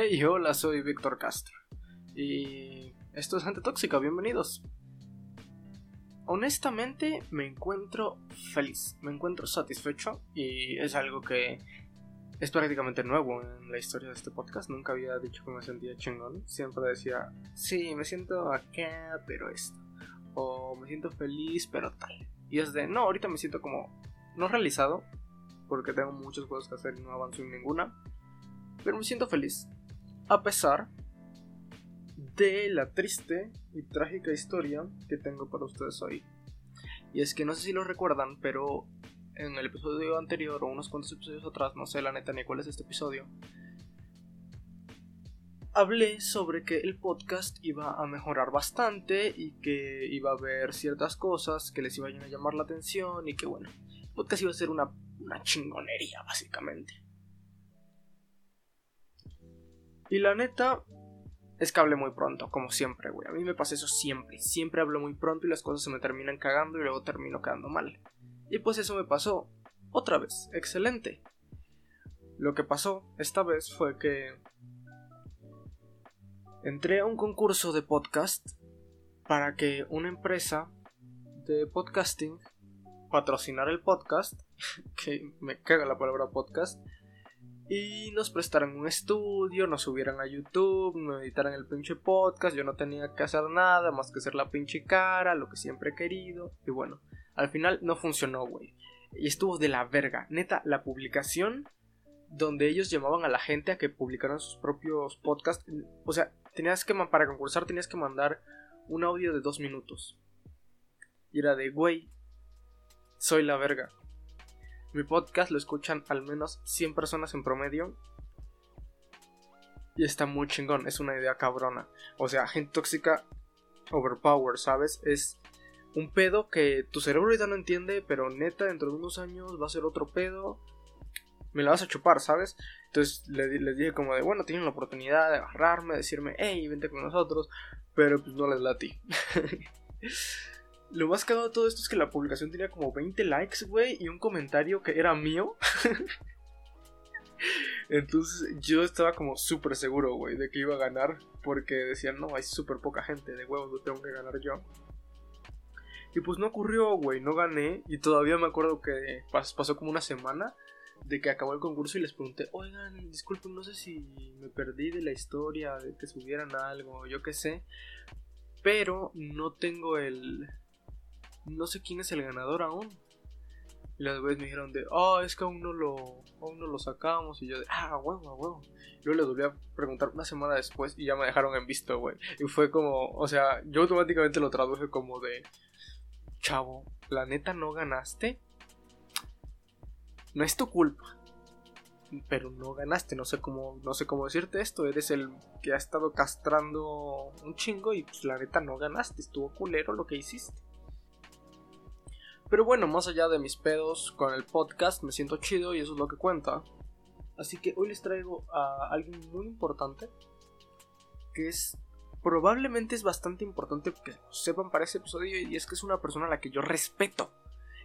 Hey, hola, soy Víctor Castro. Y esto es Gente Tóxica, bienvenidos. Honestamente, me encuentro feliz, me encuentro satisfecho y es algo que es prácticamente nuevo en la historia de este podcast. Nunca había dicho que me sentía chingón. Siempre decía, sí, me siento acá, pero esto. O me siento feliz, pero tal. Y es de, no, ahorita me siento como no realizado, porque tengo muchas cosas que hacer y no avanzo en ninguna. Pero me siento feliz a pesar de la triste y trágica historia que tengo para ustedes hoy. Y es que no sé si lo recuerdan, pero en el episodio anterior o unos cuantos episodios atrás, no sé la neta ni cuál es este episodio, hablé sobre que el podcast iba a mejorar bastante y que iba a haber ciertas cosas que les iban a llamar la atención y que bueno, el podcast iba a ser una, una chingonería básicamente. Y la neta, es que hablé muy pronto, como siempre, güey. A mí me pasa eso siempre. Siempre hablo muy pronto y las cosas se me terminan cagando y luego termino quedando mal. Y pues eso me pasó otra vez. Excelente. Lo que pasó esta vez fue que entré a un concurso de podcast para que una empresa de podcasting patrocinara el podcast, que me caga la palabra podcast, y nos prestaron un estudio, nos subieran a YouTube, me editaran el pinche podcast. Yo no tenía que hacer nada más que hacer la pinche cara, lo que siempre he querido. Y bueno, al final no funcionó, güey. Y estuvo de la verga. Neta, la publicación donde ellos llamaban a la gente a que publicaran sus propios podcasts. O sea, tenías que, para concursar tenías que mandar un audio de dos minutos. Y era de, güey, soy la verga. Mi podcast lo escuchan al menos 100 personas en promedio. Y está muy chingón, es una idea cabrona. O sea, gente tóxica overpower, ¿sabes? Es un pedo que tu cerebro ya no entiende, pero neta, dentro de unos años va a ser otro pedo. Me la vas a chupar, ¿sabes? Entonces les, dije como de, bueno, tienen la oportunidad de agarrarme, decirme, hey, vente con nosotros, pero pues no les lati. Lo más cagado de todo esto es que la publicación tenía como 20 likes, güey, y un comentario que era mío. Entonces yo estaba como súper seguro, güey, de que iba a ganar. Porque decían, no, hay súper poca gente, de huevos lo tengo que ganar yo. Y pues no ocurrió, güey, no gané. Y todavía me acuerdo que pasó como una semana de que acabó el concurso y les pregunté, oigan, disculpen, no sé si me perdí de la historia, de que subieran algo, yo qué sé. Pero no tengo el, no sé quién es el ganador aún. Y las veces me dijeron de, oh, es que aún no lo, aún no lo sacamos. Y yo de, ah, huevo, huevo. Luego les volví a preguntar una semana después y ya me dejaron en visto, güey. Y fue como, o sea, yo automáticamente lo traduje como de, chavo, la neta no ganaste. No es tu culpa. Pero no ganaste, no sé cómo, no sé cómo decirte esto. Eres el que ha estado castrando un chingo y pues la neta no ganaste. Estuvo culero lo que hiciste. Pero bueno, más allá de mis pedos con el podcast, me siento chido y eso es lo que cuenta. Así que hoy les traigo a alguien muy importante, que es probablemente es bastante importante que sepan para ese episodio y es que es una persona a la que yo respeto.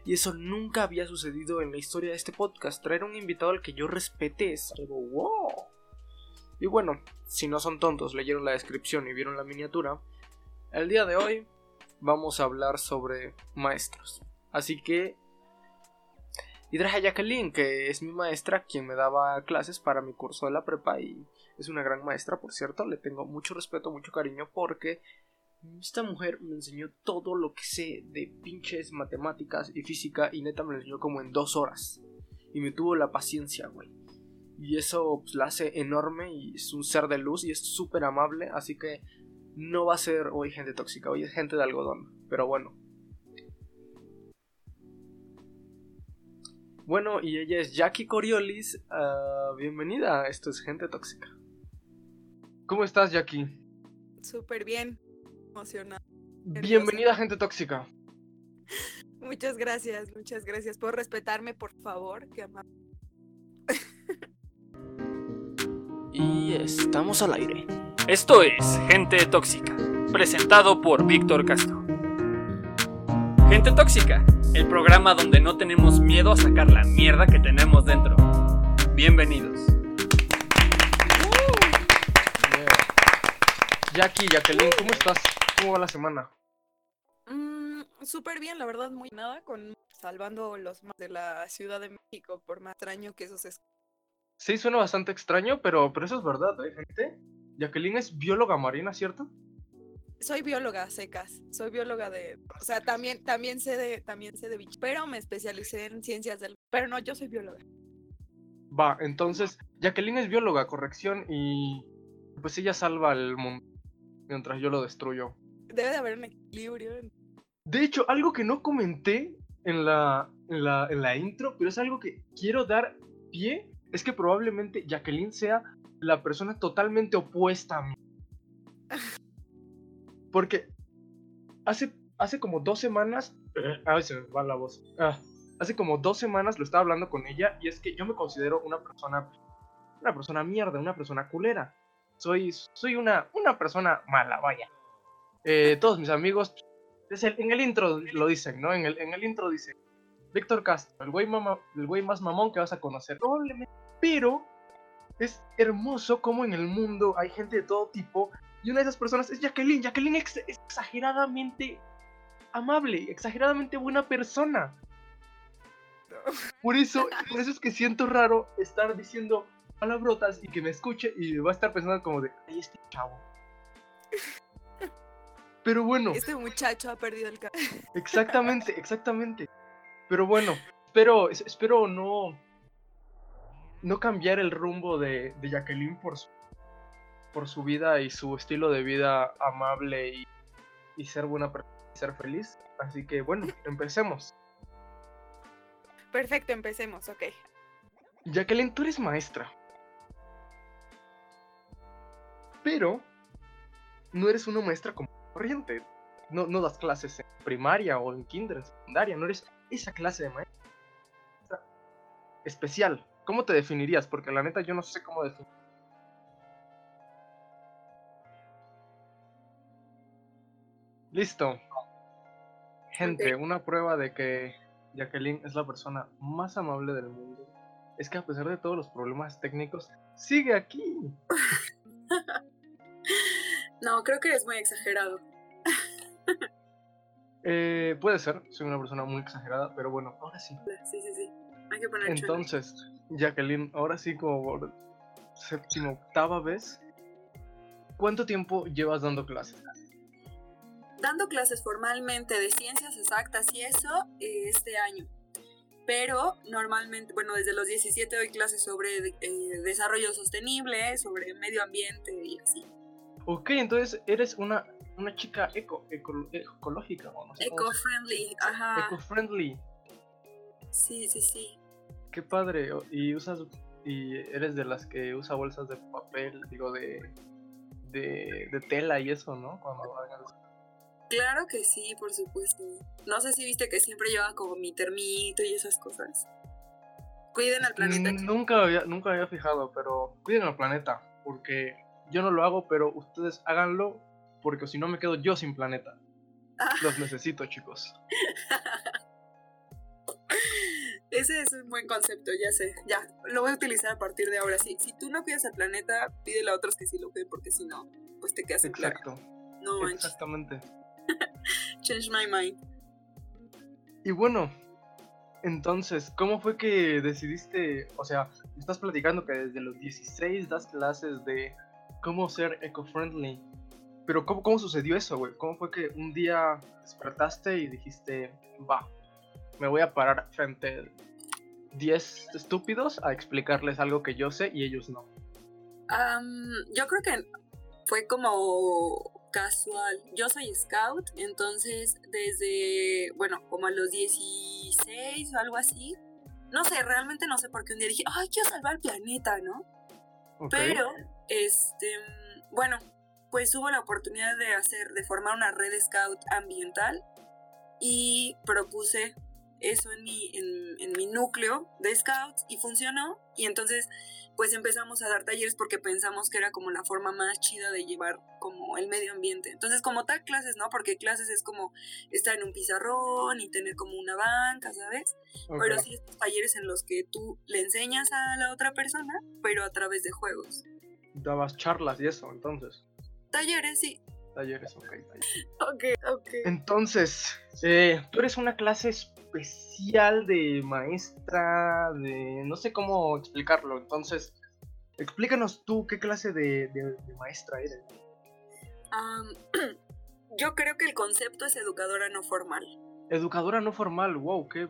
Y eso nunca había sucedido en la historia de este podcast. Traer un invitado al que yo respete es algo wow. Y bueno, si no son tontos, leyeron la descripción y vieron la miniatura, el día de hoy vamos a hablar sobre maestros. Así que... Y traje a Jacqueline, que es mi maestra, quien me daba clases para mi curso de la prepa y es una gran maestra, por cierto, le tengo mucho respeto, mucho cariño porque esta mujer me enseñó todo lo que sé de pinches matemáticas y física y neta me lo enseñó como en dos horas. Y me tuvo la paciencia, güey. Y eso pues, la hace enorme y es un ser de luz y es súper amable, así que no va a ser hoy gente tóxica, hoy es gente de algodón. Pero bueno, Bueno, y ella es Jackie Coriolis. Uh, bienvenida, esto es Gente Tóxica. ¿Cómo estás, Jackie? Súper bien, emocionada. Bienvenida, Gente Tóxica. Muchas gracias, muchas gracias por respetarme, por favor. Que y estamos al aire. Esto es Gente Tóxica, presentado por Víctor Castro. Gente Tóxica, el programa donde no tenemos miedo a sacar la mierda que tenemos dentro. Bienvenidos. Jackie, Jacqueline, ¿cómo estás? ¿Cómo va la semana? Mm, Súper bien, la verdad, muy nada, con salvando los más de la Ciudad de México, por más extraño que eso se Sí, suena bastante extraño, pero, pero eso es verdad, ¿eh, gente? Jacqueline es bióloga marina, ¿cierto? Soy bióloga secas, soy bióloga de, o sea, también también sé de también sé de bichos, pero me especialicé en ciencias del, pero no, yo soy bióloga. Va, entonces, Jacqueline es bióloga, corrección, y pues ella salva al mundo mientras yo lo destruyo. Debe de haber un equilibrio. De hecho, algo que no comenté en la, en la, en la intro, pero es algo que quiero dar pie, es que probablemente Jacqueline sea la persona totalmente opuesta a mí. Porque hace, hace como dos semanas... Ay, se me va la voz. Ah, hace como dos semanas lo estaba hablando con ella y es que yo me considero una persona... Una persona mierda, una persona culera. Soy, soy una, una persona mala, vaya. Eh, todos mis amigos es el- en el intro lo dicen, ¿no? En el, en el intro dice, Víctor Castro, el güey, mama- el güey más mamón que vas a conocer. Probablemente. Pero es hermoso como en el mundo hay gente de todo tipo. Y una de esas personas es Jacqueline. Jacqueline es exageradamente amable, exageradamente buena persona. Por eso, por eso es que siento raro estar diciendo palabrotas y que me escuche y va a estar pensando como de, ay, este chavo. Pero bueno. Este muchacho ha perdido el ca- Exactamente, exactamente. Pero bueno, espero, es- espero no, no cambiar el rumbo de, de Jacqueline por su, por su vida y su estilo de vida amable y, y ser buena persona y ser feliz. Así que bueno, empecemos. Perfecto, empecemos, ok. Jacqueline, tú eres maestra. Pero no eres una maestra como corriente. No, no das clases en primaria o en kinder, en secundaria. No eres esa clase de maestra especial. ¿Cómo te definirías? Porque la neta yo no sé cómo definir. Listo. Gente, una prueba de que Jacqueline es la persona más amable del mundo es que a pesar de todos los problemas técnicos, sigue aquí. No, creo que eres muy exagerado. Eh, puede ser, soy una persona muy exagerada, pero bueno, ahora sí. Sí, sí, sí. Hay que poner. Entonces, Jacqueline, ahora sí como por séptima, octava vez, ¿cuánto tiempo llevas dando clases? Dando clases formalmente de ciencias exactas y eso eh, este año. Pero normalmente, bueno, desde los 17 doy clases sobre eh, desarrollo sostenible, sobre medio ambiente y así. Ok, entonces eres una, una chica eco, eco- ecológica, o no Eco-friendly, ajá. Eco-friendly. Sí, sí, sí. Qué padre. Y usas y eres de las que usa bolsas de papel, digo de de, de tela y eso, ¿no? Cuando hagas Claro que sí, por supuesto. No sé si viste que siempre llevaba como mi termito y esas cosas. Cuiden al planeta. Nunca había, nunca había fijado, pero cuiden al planeta, porque yo no lo hago, pero ustedes háganlo, porque si no me quedo yo sin planeta. Ah. Los necesito, chicos. Ese es un buen concepto, ya sé. Ya, lo voy a utilizar a partir de ahora. Sí, si tú no cuidas al planeta, pídele a otros que sí lo cuiden, porque si no, pues te quedas en plaga. Exacto, No manches. exactamente. Change my mind. Y bueno, entonces, ¿cómo fue que decidiste, o sea, estás platicando que desde los 16 das clases de cómo ser eco-friendly, pero ¿cómo, cómo sucedió eso, güey? ¿Cómo fue que un día despertaste y dijiste, va, me voy a parar frente a 10 estúpidos a explicarles algo que yo sé y ellos no? Yo creo que fue como casual. Yo soy scout, entonces desde, bueno, como a los 16 o algo así. No sé, realmente no sé por qué un día dije, ay, quiero salvar el planeta, ¿no? Pero, este, bueno, pues hubo la oportunidad de hacer, de formar una red scout ambiental y propuse eso en mi, en, en mi núcleo de scouts y funcionó. Y entonces, pues empezamos a dar talleres porque pensamos que era como la forma más chida de llevar como el medio ambiente. Entonces, como tal, clases, ¿no? Porque clases es como estar en un pizarrón y tener como una banca, ¿sabes? ok. Pero sí estos talleres en los que tú le enseñas a la otra persona, pero a través de juegos. Dabas charlas y eso, entonces. talleres, sí. Talleres, ok. talleres. Ok, ok. Entonces, eh, tú eres una clase especial de maestra, de... no sé cómo explicarlo. Entonces, explícanos tú qué clase de, de- de maestra eres. Yo creo que el concepto es educadora no formal. Educadora no formal, wow, qué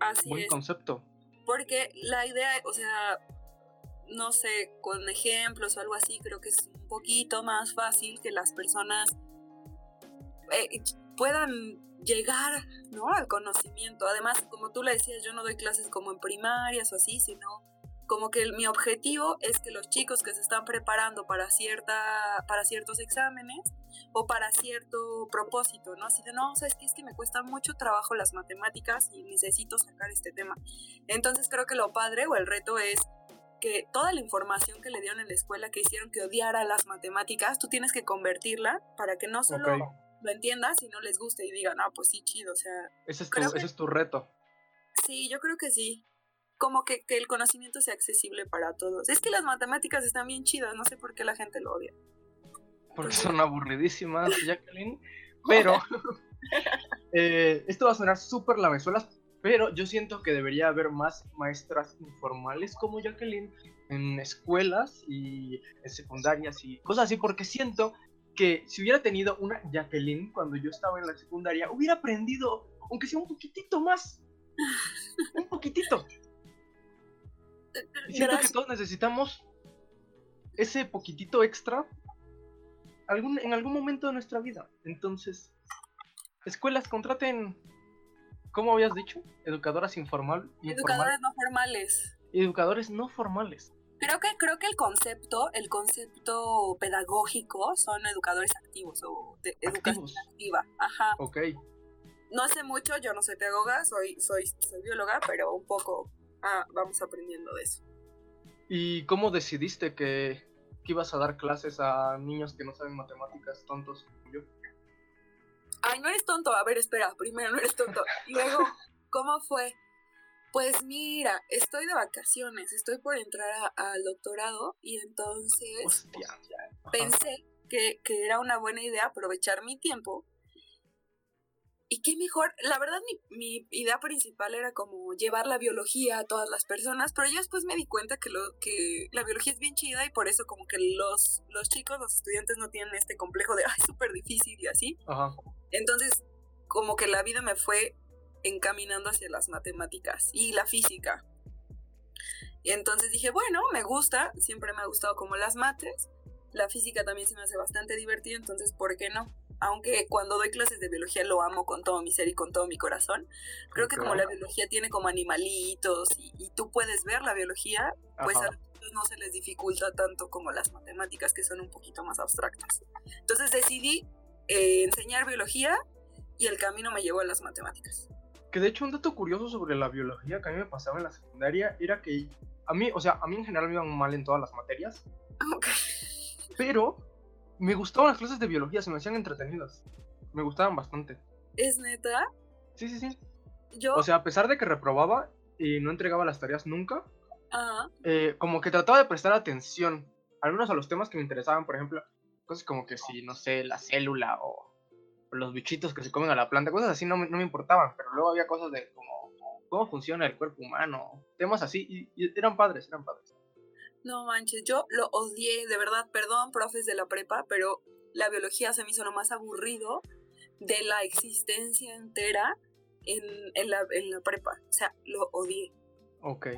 Así buen es. concepto. Porque la idea, o sea, no sé, con ejemplos o algo así, creo que es un poquito más fácil que las personas eh, puedan llegar ¿no? al conocimiento. Además, como tú le decías, yo no doy clases como en primarias o así, sino como que el- mi objetivo es que los chicos que se están preparando para, cierta, para ciertos exámenes o para cierto propósito, ¿no? Así de, no, ¿sabes qué? Es que me cuesta mucho trabajo las matemáticas y necesito sacar este tema. Entonces creo que lo padre o el reto es que toda la información que le dieron en la escuela que hicieron que odiara las matemáticas, tú tienes que convertirla para que no solo Ok, lo entiendas y no les guste y digan, ah, pues sí, chido, o sea, ese es tu, que- ese es tu reto. sí, yo creo que sí. Como que, que el conocimiento sea accesible para todos. Es que las matemáticas están bien chidas, no sé por qué la gente lo odia. Porque son aburridísimas, Jacqueline. Pero eh, esto va a sonar súper lamezuelas, pero yo siento que debería haber más maestras informales como Jacqueline en escuelas y en secundarias y cosas así, porque siento que si hubiera tenido una Jacqueline cuando yo estaba en la secundaria, hubiera aprendido, aunque sea un poquitito más. Un poquitito. Y siento que todos necesitamos ese poquitito extra algún, en algún momento de nuestra vida. Entonces, escuelas contraten, ¿cómo habías dicho? Educadoras informal, informal- Educadores no formales. educadores no formales. Creo que, creo que el concepto, el concepto pedagógico son educadores activos o de educación Activos. activa. Ajá. Ok. No sé mucho, yo no soy pedagoga, soy, soy, soy bióloga, pero un poco ah, vamos aprendiendo de eso. ¿Y cómo decidiste que, que ibas a dar clases a niños que no saben matemáticas tontos como yo? Ay, no eres tonto. A ver, espera, primero no eres tonto. Luego, ¿cómo fue? Pues mira, estoy de vacaciones, estoy por entrar al doctorado y entonces Hostia. Pensé que, que era una buena idea aprovechar mi tiempo. Y qué mejor, la verdad mi, mi idea principal era como llevar la biología a todas las personas, pero yo después me di cuenta que, lo, que la biología es bien chida y por eso como que los, los chicos, los estudiantes no tienen este complejo de, ay, súper difícil y así. Ajá. Entonces, como que la vida me fue encaminando hacia las matemáticas y la física. Y entonces dije, bueno, me gusta, siempre me ha gustado como las mates. La física también se me hace bastante divertida, entonces, ¿por qué no? Aunque cuando doy clases de biología lo amo con todo mi ser y con todo mi corazón. Creo que como la biología tiene como animalitos y, y tú puedes ver la biología, pues Ajá. a los no se les dificulta tanto como las matemáticas que son un poquito más abstractas. Entonces decidí eh, enseñar biología y el camino me llevó a las matemáticas. Que de hecho un dato curioso sobre la biología que a mí me pasaba en la secundaria era que a mí, o sea, a mí en general me iban mal en todas las materias, Ok. pero me gustaban las clases de biología, se me hacían entretenidas. Me gustaban bastante. Es neta. Sí, sí, sí. Yo. O sea, a pesar de que reprobaba y no entregaba las tareas nunca, eh, como que trataba de prestar atención, al menos a los temas que me interesaban, por ejemplo, cosas como que si, no sé, la célula o los bichitos que se comen a la planta, cosas así no me, no me importaban, pero luego había cosas de como cómo funciona el cuerpo humano, temas así, y, y eran padres, eran padres. No manches, yo lo odié, de verdad, perdón, profes de la prepa, pero la biología se me hizo lo más aburrido de la existencia entera en, en la, en la prepa. O sea, lo odié. Ok.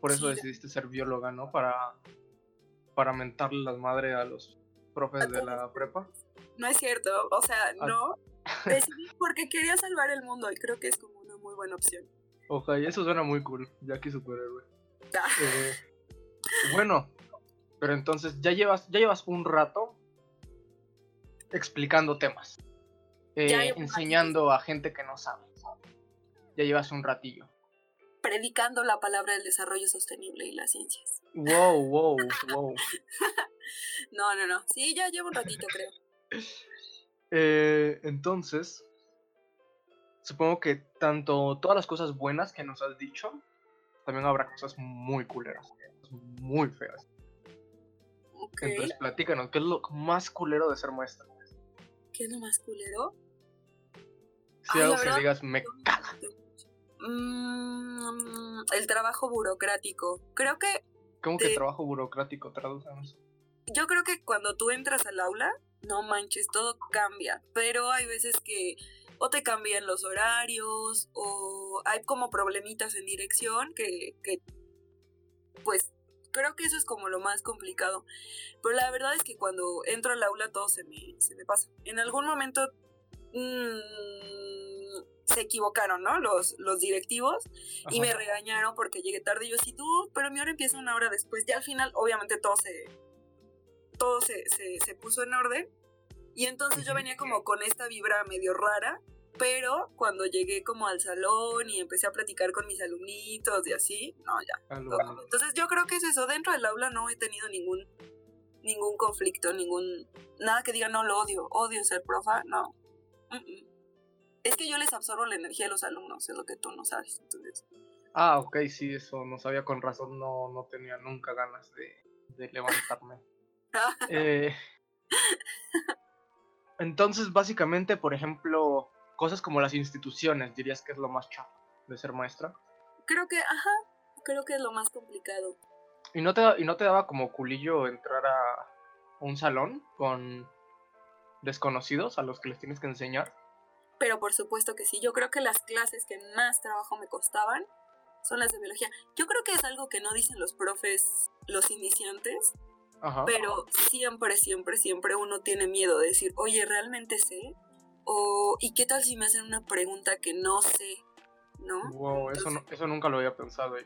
Por eso Sí. decidiste ser bióloga, ¿no? Para, para mentarle las madres a los profes de la prepa. No es cierto, o sea, Ah. no. Decidí porque quería salvar el mundo y creo que es como una muy buena opción. Ok, eso suena muy cool, Jackie superhéroe. Ah. Eh, bueno, pero entonces ya llevas, ya llevas un rato explicando temas. eh, Ya enseñando a gente que no sabe. Ya llevas un ratillo. Predicando la palabra del desarrollo sostenible y las ciencias. Wow, wow, wow. No, no, no. Sí, ya llevo un ratito, creo. Eh, entonces, supongo que tanto todas las cosas buenas que nos has dicho, también habrá cosas muy culeras, muy feas. Ok. Entonces, platícanos, ¿qué es lo más culero de ser maestra? ¿Qué es lo más culero? Si Ay, algo que digas, me caga. Mm, el trabajo burocrático. Creo que, ¿Cómo que Te- trabajo burocrático? Tradúcenos. yo creo que cuando tú entras al aula, no manches, todo cambia. Pero hay veces que o te cambian los horarios o hay como problemitas en dirección que, que pues creo que eso es como lo más complicado. Pero la verdad es que cuando entro al aula todo se me, se me pasa. En algún momento mm, se equivocaron, ¿no? Los, los directivos y me regañaron porque llegué tarde. Y yo sí, tú, pero mi hora empieza una hora después. Ya al final, obviamente, todo se, todo se, se, se puso en orden. Y entonces yo venía como con esta vibra medio rara. Pero cuando llegué como al salón y empecé a platicar con mis alumnitos y así, no, ya. Todo. así. Entonces yo creo que es eso. Dentro del aula no he tenido ningún ningún conflicto, ningún nada que diga no lo odio, odio ser profa, no. Mm, mm. Es que yo les absorbo la energía de los alumnos, es lo que tú no sabes. Entonces, Ah, ok, sí, eso no sabía con razón, no, no tenía nunca ganas de, de levantarme. Eh, entonces, básicamente, por ejemplo, cosas como las instituciones, dirías que es lo más chafa de ser maestra. creo que, ajá, creo que es lo más complicado. ¿Y no te, y no te daba como culillo entrar a un salón con desconocidos a los que les tienes que enseñar? Pero por supuesto que sí, yo creo que las clases que más trabajo me costaban son las de biología. Yo creo que es algo que no dicen los profes, los iniciantes, Ajá. pero siempre, siempre, siempre uno tiene miedo de decir, oye, ¿realmente sé? O, ¿y qué tal si me hacen una pregunta que no sé? ¿No? Wow, eso, no- eso nunca lo había pensado. y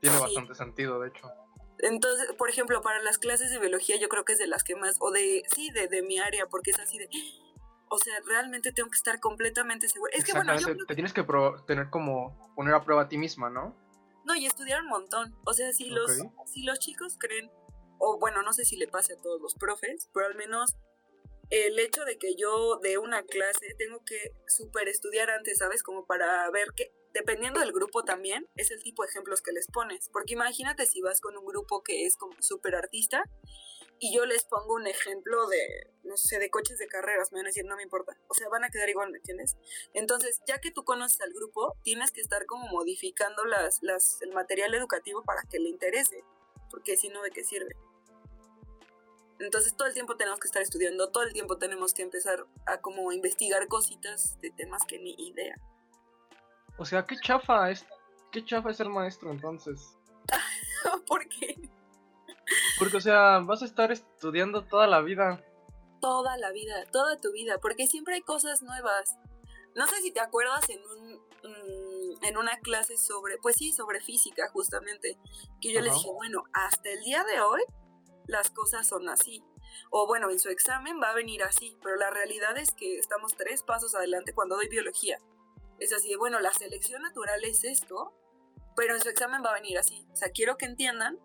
Tiene Sí. bastante sentido, de hecho. Entonces, por ejemplo, para las clases de biología yo creo que es de las que más, o de, sí, de, de mi área, porque es así de, o sea, realmente tengo que estar completamente segura. Es que bueno, yo te que- tienes que tener como poner a prueba a ti misma, ¿no? no, y estudiar un montón. O sea, si los, si los chicos creen, o bueno, no sé si le pase a todos los profes, pero al menos el hecho de que yo de una clase tengo que super estudiar antes, ¿sabes? Como para ver que, dependiendo del grupo también, es el tipo de ejemplos que les pones. Porque imagínate si vas con un grupo que es como súper artista y yo les pongo un ejemplo de, no sé, de coches de carreras, me van a decir, no me importa. O sea, van a quedar igual, ¿me entiendes? Entonces, ya que tú conoces al grupo, tienes que estar como modificando las, las, el material educativo para que le interese. Porque si no, ¿de qué sirve? Entonces todo el tiempo tenemos que estar estudiando, todo el tiempo tenemos que empezar a como investigar cositas de temas que ni idea. O sea, qué chafa es, qué chafa es ser maestro entonces. ¿Por qué? Porque, o sea, vas a estar estudiando toda la vida. Toda la vida, toda tu vida, porque siempre hay cosas nuevas. No sé si te acuerdas en un mm, en una clase sobre, pues sí, sobre física justamente, que yo les dije, bueno, hasta el día de hoy las cosas son así. O bueno, en su examen va a venir así, pero la realidad es que estamos tres pasos adelante cuando doy biología. Es así de, bueno, la selección natural es esto, pero en su examen va a venir así. O sea, quiero que entiendan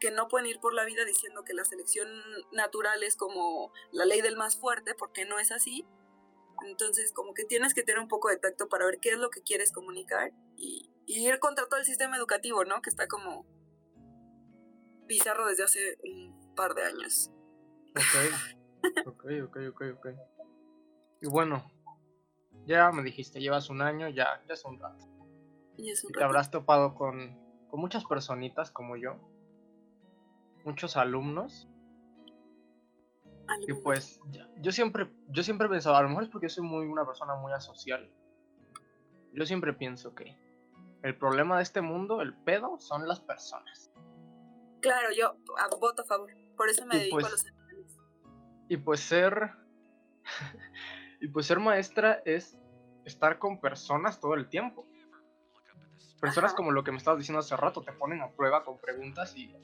que no pueden ir por la vida diciendo que la selección natural es como la ley del más fuerte, porque no es así. Entonces, como que tienes que tener un poco de tacto para ver qué es lo que quieres comunicar y, y ir contra todo el sistema educativo, ¿no? Que está como bizarro desde hace un par de años. Ok. ok, ok, ok, ok. Y bueno, ya me dijiste, llevas un año, ya, ya es un rato. Y es un Y te habrás topado con, con muchas personitas como yo. Muchos alumnos. Y pues yo siempre, yo siempre he pensado, a lo mejor es porque soy muy una persona muy asocial. Yo siempre pienso que el problema de este mundo, el pedo, son las personas. Claro, yo a- voto a favor. Por eso me Y dedico pues- a los animales. Y pues ser. y pues ser maestra es estar con personas todo el tiempo. Personas Ajá. como lo que me estabas diciendo hace rato, te ponen a prueba con preguntas y.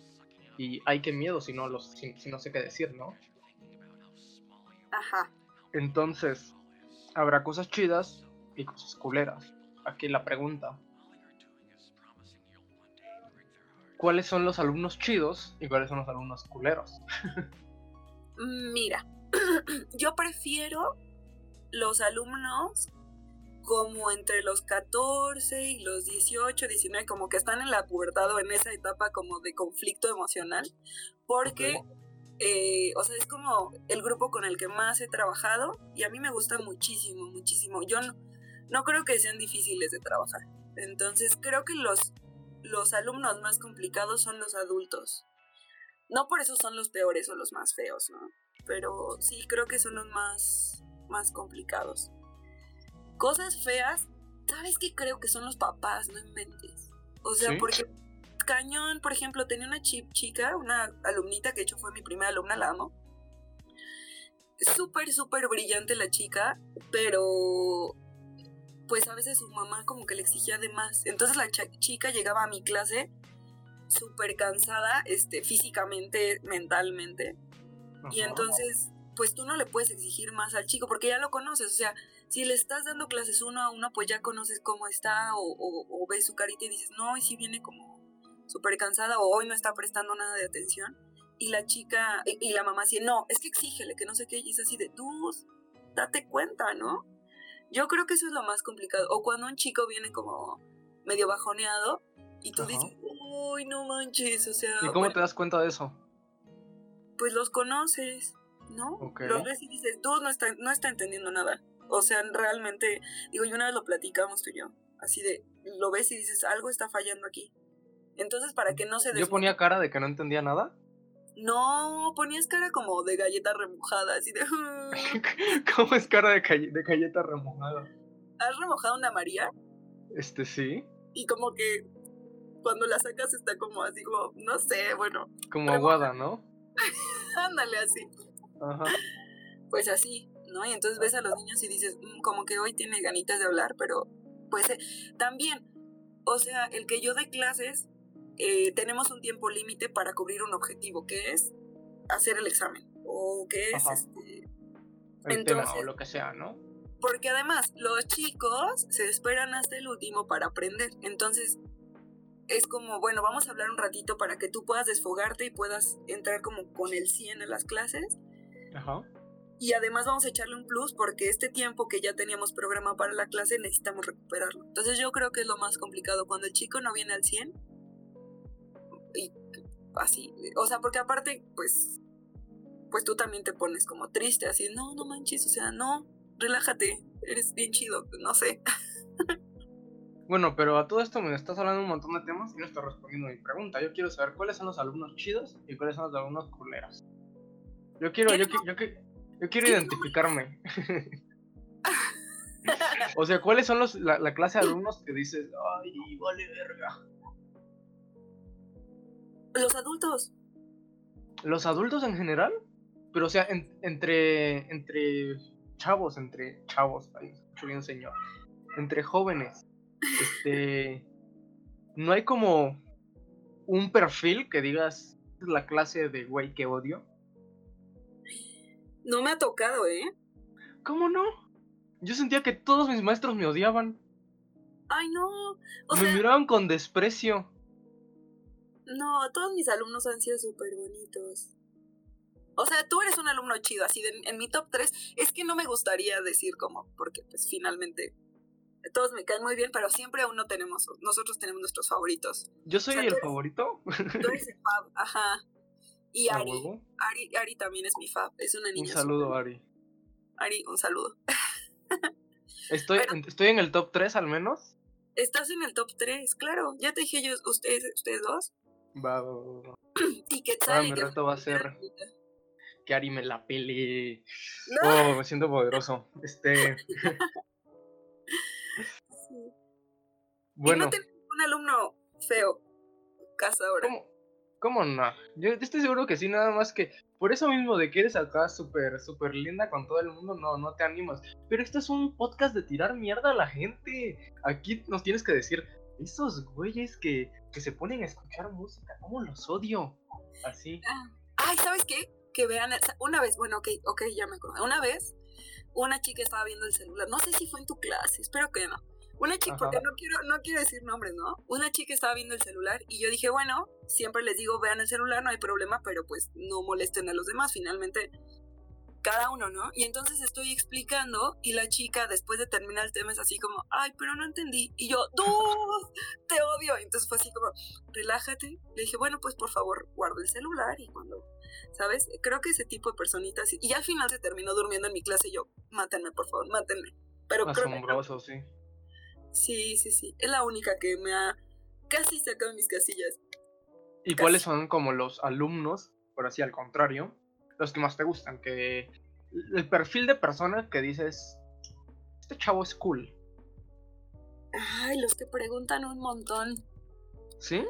Y ay, qué miedo si no, los, si, si no sé qué decir, ¿no? Ajá. Entonces, habrá cosas chidas y cosas culeras. Aquí la pregunta. ¿Cuáles son los alumnos chidos y cuáles son los alumnos culeros? Mira, yo prefiero los alumnos como entre los 14 y los 18, 19, como que están en la pubertad o en esa etapa como de conflicto emocional, porque eh, o sea, es como el grupo con el que más he trabajado y a mí me gusta muchísimo, muchísimo. Yo no, no creo que sean difíciles de trabajar. Entonces creo que los, los alumnos más complicados son los adultos. No por eso son los peores o los más feos, ¿no? Pero sí creo que son los más, más complicados. Cosas feas, ¿sabes qué creo que son los papás? No inventes. O sea, ¿Sí? porque cañón, por ejemplo, tenía una chi- chica, una alumnita que de hecho fue mi primera alumna, la amo. Súper, súper brillante la chica, pero pues a veces su mamá como que le exigía de más. Entonces la chica llegaba a mi clase súper cansada, este, físicamente, mentalmente. Y entonces, pues tú no le puedes exigir más al chico porque ya lo conoces. O sea, si le estás dando clases uno a uno, pues ya conoces cómo está o, o- o ves su carita y dices, no, y si viene como súper cansada o hoy no está prestando nada de atención. Y la chica, y, y la mamá dice, no, es que exígele, que no sé qué. Y es así de, tú, date cuenta, ¿no? Yo creo que eso es lo más complicado. O cuando un chico viene como medio bajoneado y tú Ajá. dices, uy, no manches, o sea... ¿Y cómo bueno, te das cuenta de eso? pues los conoces, ¿no? Los ves y dices, tú no está, no está entendiendo nada. O sea, realmente, digo, y una vez lo platicamos tú y yo, así de, lo ves y dices, algo está fallando aquí. Entonces, para que no se Yo desmotive- ponía cara de que no entendía nada. No, ponías cara como de galleta remojada, así de... ¿Cómo es cara de, de galleta remojada? ¿Has remojado una María? Este sí. Y como que cuando la sacas está como así, como, no sé, bueno, Como aguada, ¿no? ándale así. Ajá. pues así, ¿no? Y entonces ves a los niños y dices, "Mm, como que hoy tiene ganitas de hablar, pero pues eh, también, o sea, el que yo dé clases, eh, tenemos un tiempo límite para cubrir un objetivo, que es hacer el examen, o que es, este, El tema Entonces- o lo que sea, ¿no? porque además los chicos se esperan hasta el último para aprender, entonces es como, bueno, vamos a hablar un ratito para que tú puedas desfogarte y puedas entrar como con el 100 en las clases. Ajá. Y además vamos a echarle un plus porque este tiempo que ya teníamos programado para la clase necesitamos recuperarlo. Entonces yo creo que es lo más complicado cuando el chico no viene al 100. Y así, o sea, porque aparte, pues, pues tú también te pones como triste, así, no, no manches, o sea, no, relájate, eres bien chido, no sé. Bueno, pero a todo esto me estás hablando un montón de temas y no estás respondiendo a mi pregunta. Yo quiero saber cuáles son los alumnos chidos y cuáles son los alumnos culeros. Yo quiero, ¿Qué yo, no? qui- yo, qui- yo quiero identificarme. o sea, ¿cuáles son los, la, la clase de alumnos que dices, ay, vale verga? Los adultos, ¿Los adultos en general? Pero, o sea, en- entre, entre chavos, entre chavos, me escucho bien señor, entre jóvenes, este, no hay como un perfil que digas, "Esta es la clase de güey que odio. no me ha tocado, ¿eh? ¿Cómo no? Yo sentía que todos mis maestros me odiaban, Ay, no, o me sea, miraban con desprecio. No, todos mis alumnos han sido súper bonitos. O sea, tú eres un alumno chido, así de, en mi top 3. Es que no me gustaría decir cómo, porque pues finalmente todos me caen muy bien, pero siempre aún no tenemos, nosotros tenemos nuestros favoritos. Yo soy sea, el eres- favorito. Tú eres el fab, ajá. Y Ari. Ari, Ari también es mi fab, es una Un niña. saludo, súper- Ari. Ari, un saludo. Estoy, estoy en el top 3 al menos. Estás en el top 3, claro. Ya te dije yo, ustedes, ustedes dos. Va, va, va, va. Y que tal, mi reto va a ser que Ari me la pele. No. Oh, me siento poderoso. Este, Y bueno, no tenemos un alumno feo. Casa ahora. ¿cómo, ¿cómo no? Yo, yo estoy seguro que sí, nada más que por eso mismo de que eres acá súper, súper linda con todo el mundo, no, no te animas. Pero esto es un podcast de tirar mierda a la gente. Aquí nos tienes que decir, esos güeyes que, que se ponen a escuchar música, ¿cómo los odio? Así. Ay, ¿sabes qué? Que vean, una vez, bueno, ok, ok, ya me acuerdo. Una vez, una chica estaba viendo el celular. No sé si fue en tu clase, espero que no. Una chica, Ajá. porque no quiero, no quiero decir nombres, ¿no? Una chica estaba viendo el celular y yo dije, bueno, siempre les digo, vean el celular, no hay problema, pero pues no molesten a los demás. Finalmente, cada uno, ¿no? Y entonces estoy explicando y la chica después de terminar el tema es así como, ay, pero no entendí. Y yo, ¡Dude! Te odio. Entonces fue así como, relájate. Le dije, bueno, pues por favor, guarda el celular y cuando, ¿sabes? Creo que ese tipo de personitas. Y al final se terminó durmiendo en mi clase y yo, mátenme, por favor, mátenme. Pero creo que Asombroso, sí. Sí, sí, sí. Es la única que me ha casi sacado mis casillas. ¿Y cuáles son como los alumnos, por así al contrario, los que más te gustan? Que el perfil de persona que dices, este chavo es cool. Ay, los que preguntan un montón. ¿Sí?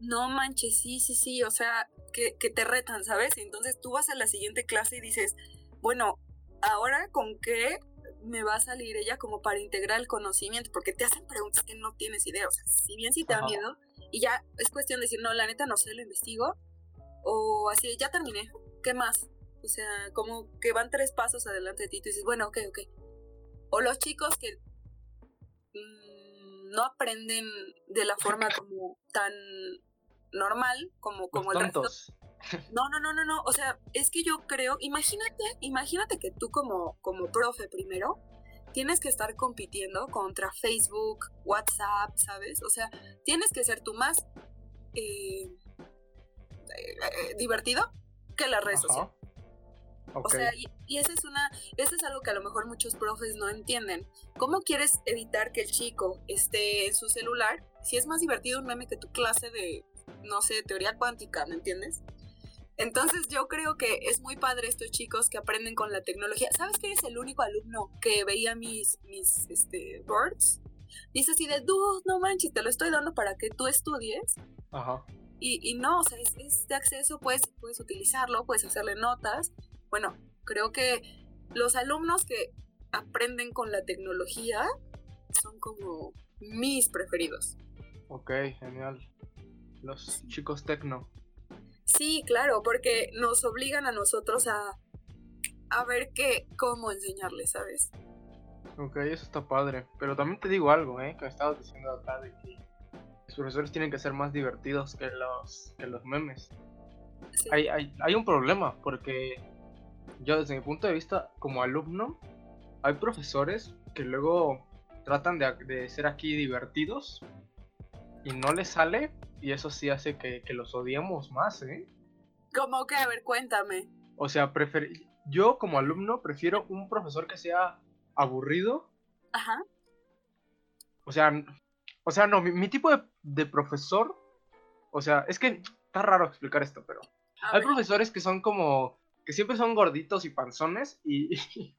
No manches, sí, sí, sí. O sea, que, que te retan, ¿sabes? Entonces tú vas a la siguiente clase y dices, bueno, ahora con qué me va a salir ella como para integrar el conocimiento, porque te hacen preguntas que no tienes idea. O sea, si bien sí te da miedo, y ya es cuestión de decir, no, la neta no sé, lo investigo, o así, ya terminé, ¿qué más? O sea, como que van tres pasos adelante de ti, y tú dices, bueno, ok, ok. O los chicos que mm, no aprenden de la forma como tan normal, como, como Los el resto. tontos. No, no, no, no, no. O sea, es que yo creo, imagínate, imagínate que tú como, como profe primero tienes que estar compitiendo contra Facebook, WhatsApp, ¿sabes? O sea, tienes que ser tú más eh, eh, divertido que las redes sociales. Ajá. Ok. O sea, y, y esa es una, eso es algo que a lo mejor muchos profes no entienden. ¿Cómo quieres evitar que el chico esté en su celular si es más divertido un meme que tu clase de, no sé, teoría cuántica, ¿me entiendes? Entonces yo creo que es muy padre estos chicos que aprenden con la tecnología. ¿Sabes que eres el único alumno que veía mis, mis este, boards? Dice así de, dude, no manches, te lo estoy dando para que tú estudies. Ajá. Y, y no, o sea, es, es de acceso, puedes, puedes utilizarlo, puedes hacerle notas. Bueno, creo que los alumnos que aprenden con la tecnología son como mis preferidos. Ok, genial. Los chicos tecno. Sí, claro, porque nos obligan a nosotros a, a ver qué, cómo enseñarles, ¿sabes? Ok, eso está padre. Pero también te digo algo, ¿eh? Que me estabas diciendo acá de que los profesores tienen que ser más divertidos que los, que los memes. Sí. Hay, hay, hay un problema, porque yo desde mi punto de vista, como alumno, hay profesores que luego tratan de, de ser aquí divertidos y no les sale, y eso sí hace que, que los odiemos más, ¿eh? ¿Cómo que? A ver, cuéntame. O sea, prefer- yo como alumno prefiero un profesor que sea aburrido Ajá. O sea, o sea, no, mi, mi tipo de, de profesor, o sea, es que está raro explicar esto, pero A hay ver. profesores que son como, que siempre son gorditos y panzones y,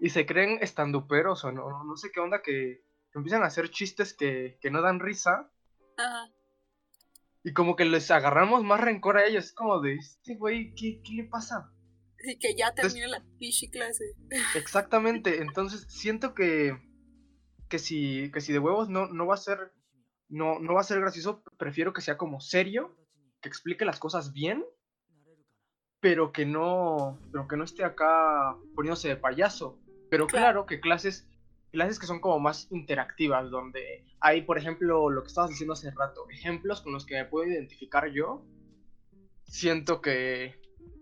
y, se creen estanduperos o no, no, sé qué onda, que, que empiezan a hacer chistes que, que no dan risa Ajá. y como que les agarramos más rencor a ellos, es como de, este güey, ¿qué, ¿qué le pasa? Sí, que ya termine la pichi clase. Exactamente, entonces siento que, que si, que si de huevos no, no va a ser, no, no va a ser gracioso, prefiero que sea como serio, que explique las cosas bien, pero que no, pero que no esté acá poniéndose de payaso. Pero Claro. claro que clases, clases que son como más interactivas, donde hay, por ejemplo, lo que estabas diciendo hace rato, ejemplos con los que me puedo identificar yo, siento que,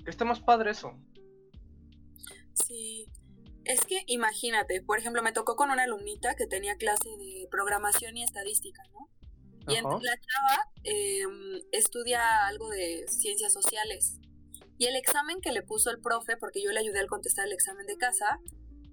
que está más padre eso. Sí. Es que imagínate, por ejemplo, me tocó con una alumnita que tenía clase de programación y estadística, ¿no? Y la chava em, estudia algo de ciencias sociales. Y el examen que le puso el profe, porque yo le ayudé al contestar el examen de casa,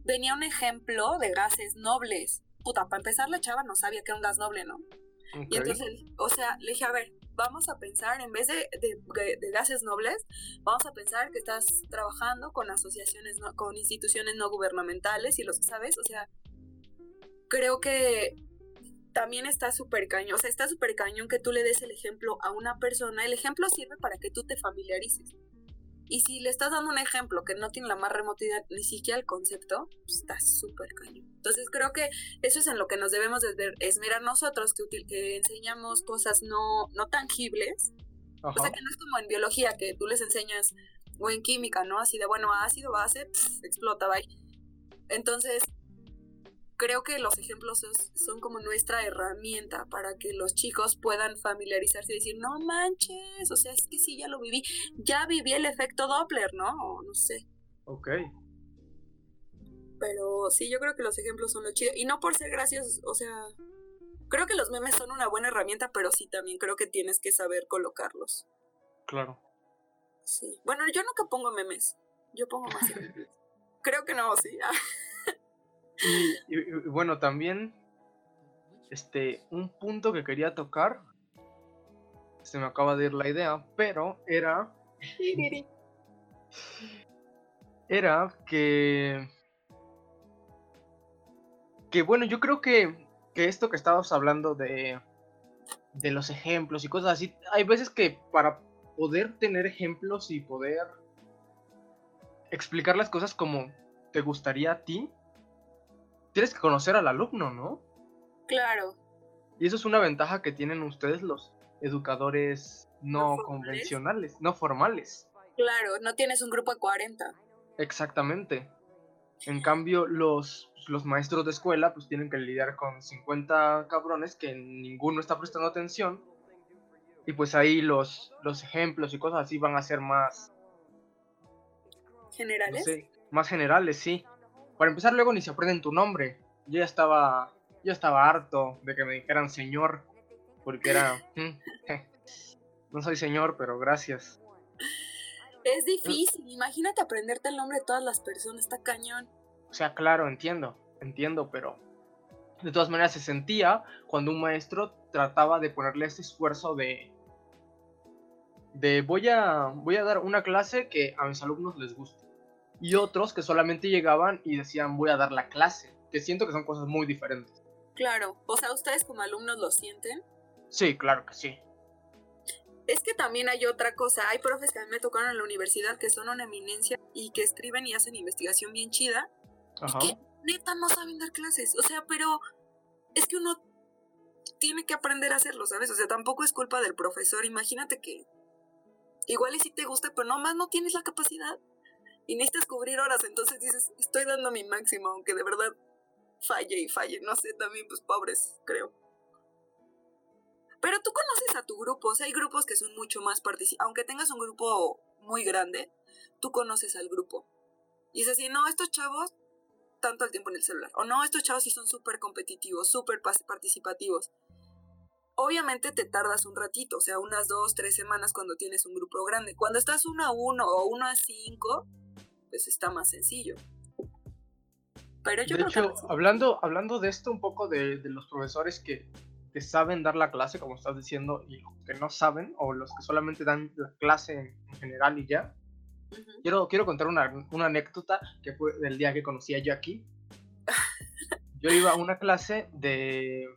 venía un ejemplo de gases nobles. Puta, para empezar la chava no sabía que era un gas noble, ¿no? Ok. Y entonces, o sea, le dije, a ver, vamos a pensar, en vez de, de- de gases nobles, vamos a pensar que estás trabajando con asociaciones, no- con instituciones no gubernamentales y los, ¿sabes? O sea, creo que también está súper cañón, o sea, está súper cañón que tú le des el ejemplo a una persona, el ejemplo sirve para que tú te familiarices. Y si le estás dando un ejemplo que no tiene la más remota idea, ni siquiera el concepto, pues está súper cañón. Entonces creo que eso es en lo que nos debemos de ver- esmerar nosotros, que, util- que enseñamos cosas no, no tangibles. O sea, Ajá. que no es como en biología, que tú les enseñas, o en química, ¿no? Así de, bueno, ácido, base, pf, explota, bye. Entonces, creo que los ejemplos es- son como nuestra herramienta para que los chicos puedan familiarizarse y decir, no manches, o sea, es que sí, ya lo viví, ya viví el efecto Doppler, ¿no? O no sé. Ok. Pero sí, yo creo que los ejemplos son lo chido. Y no por ser graciosos, o sea, creo que los memes son una buena herramienta, pero sí también creo que tienes que saber colocarlos. Claro. Sí. Bueno, yo nunca pongo memes. Yo pongo más creo que no, sí. y, bueno, también, este, un punto que quería tocar, se me acaba de ir la idea, pero era, era que, que bueno, yo creo que, que esto que estábamos hablando de, de los ejemplos y cosas así, hay veces que para poder tener ejemplos y poder explicar las cosas como te gustaría a ti, tienes que conocer al alumno, ¿no? claro. Y eso es una ventaja que tienen ustedes los educadores no, convencionales, no formales. Claro, no tienes un grupo de 40. Exactamente. En cambio, los, los maestros de escuela pues tienen que lidiar con 50 cabrones que ninguno está prestando atención. Y pues ahí los, los ejemplos y cosas así van a ser más, no ¿Generales? sé, más generales, sí. Para empezar, luego ni se aprenden tu nombre. Yo ya estaba, yo estaba harto de que me dijeran señor, porque era, "Mm, no soy señor, pero gracias. Es difícil. Imagínate aprenderte el nombre de todas las personas. Está cañón. O sea, claro, entiendo, entiendo, pero de todas maneras se sentía cuando un maestro trataba de ponerle ese esfuerzo de de voy a voy a dar una clase que a mis alumnos les guste y otros que solamente llegaban y decían voy a dar la clase, que siento que son cosas muy diferentes. Claro. O sea, ¿ustedes como alumnos lo sienten? Sí, claro que sí. Es que también hay otra cosa. Hay profes que a mí me tocaron en la universidad que son una eminencia y que escriben y hacen investigación bien chida. Ajá. Y que neta no saben dar clases. O sea, pero es que uno tiene que aprender a hacerlo, ¿sabes? O sea, tampoco es culpa del profesor. Imagínate que igual y si te gusta, pero nomás no tienes la capacidad. Y necesitas cubrir horas, entonces dices, estoy dando mi máximo, aunque de verdad falle y falle. No sé, también pues pobres, creo. Pero tú conoces a tu grupo, o sea, hay grupos que son mucho más participantes. Aunque tengas un grupo muy grande, tú conoces al grupo. Y es así, no, estos chavos tanto el tiempo en el celular. O no, estos chavos sí son súper competitivos, súper participativos. Obviamente te tardas un ratito, o sea, unas dos, tres semanas cuando tienes un grupo grande. Cuando estás uno a uno o uno a cinco, pues está más sencillo. Pero yo de creo hecho, que... hablando, hablando de esto un poco de, de los profesores que, que saben dar la clase, como estás diciendo, y los que no saben, o los que solamente dan la clase en, en general y ya, quiero, quiero contar una, una anécdota que fue del día que conocí a Jackie. Yo iba a una clase de,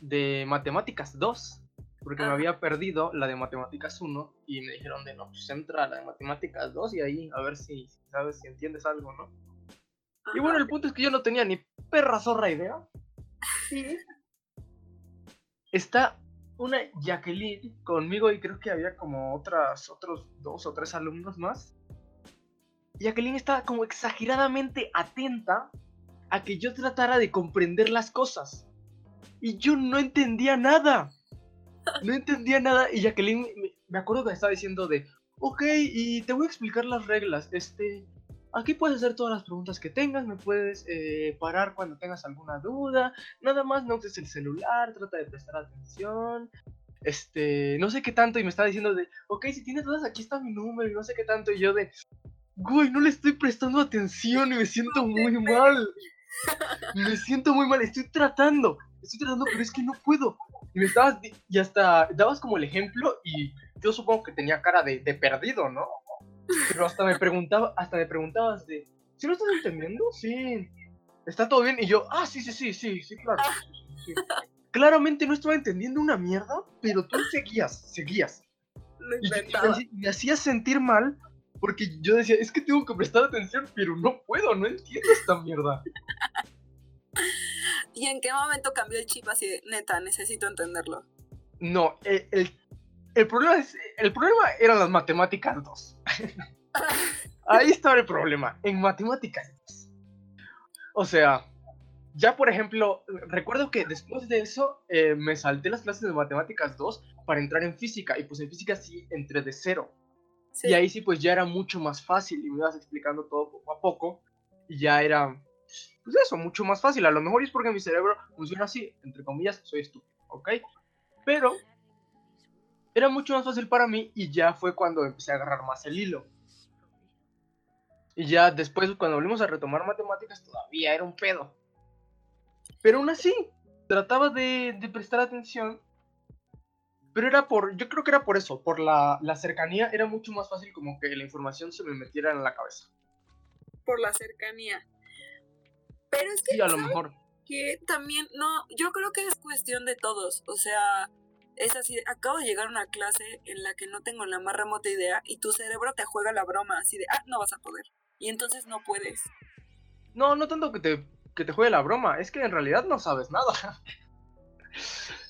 de matemáticas 2, porque me Ajá. había perdido la de matemáticas 1 y me dijeron de no, pues entra a la de matemáticas 2 y ahí a ver si sabes si entiendes algo, ¿no? Y Ajá. bueno, el punto es que yo no tenía ni perra zorra idea. Y está una Jacqueline conmigo y creo que había como otras, otros dos o tres alumnos más. Jacqueline estaba como exageradamente atenta a que yo tratara de comprender las cosas. Y yo no entendía nada. No entendía nada. Y Jacqueline, me, acuerdo que estaba diciendo de, ok, y te voy a explicar las reglas. Este, Aquí puedes hacer todas las preguntas que tengas, me puedes eh, parar cuando tengas alguna duda, nada más no uses el celular, trata de prestar atención, este, no sé qué tanto, y me estaba diciendo de, ok, si tienes dudas, aquí está mi número, y no sé qué tanto, y yo de, güey, no le estoy prestando atención y me siento muy mal, me siento muy mal, estoy tratando, estoy tratando, pero es que no puedo, y me estabas, y hasta dabas como el ejemplo, y yo supongo que tenía cara de, de perdido, ¿no? Pero hasta me preguntaba, hasta me preguntabas de, ¿sí lo estás entendiendo? Sí. ¿Está todo bien? Y yo, ah, sí, sí, sí, sí, sí, claro. sí, sí, sí". Claramente no estaba entendiendo una mierda, pero tú seguías, seguías. Lo Y me hacías sentir mal porque yo decía, es que tengo que prestar atención, pero no puedo, no entiendo esta mierda. ¿Y en qué momento cambió el chip así de, neta, necesito entenderlo? No, el, el, el problema es, el problema eran las matemáticas 2. Ahí estaba el problema, en matemáticas 2. O sea, ya por ejemplo, recuerdo que después de eso eh, me salté las clases de matemáticas 2 para entrar en física, y pues en física sí entré de cero. Sí. Y ahí sí, pues ya era mucho más fácil y me ibas explicando todo poco a poco. Y ya era, pues eso, mucho más fácil. A lo mejor es porque mi cerebro funciona así, entre comillas, soy estúpido, ¿ok? Pero era mucho más fácil para mí y ya fue cuando empecé a agarrar más el hilo. Y ya después, cuando volvimos a retomar matemáticas, todavía era un pedo. Pero aún así, trataba de, prestar atención. Pero era por, yo creo que era por eso, por la cercanía, era mucho más fácil como que la información se me metiera en la cabeza. Por la cercanía. Pero es que, Sí, a lo ¿sabes mejor. que también, no, yo creo que es cuestión de todos. O sea, es así, acabo de llegar a una clase en la que no tengo la más remota idea y tu cerebro te juega la broma, así de, ah, no vas a poder. Y entonces no puedes. No, no tanto que te, que te juegue la broma, es que en realidad no sabes nada.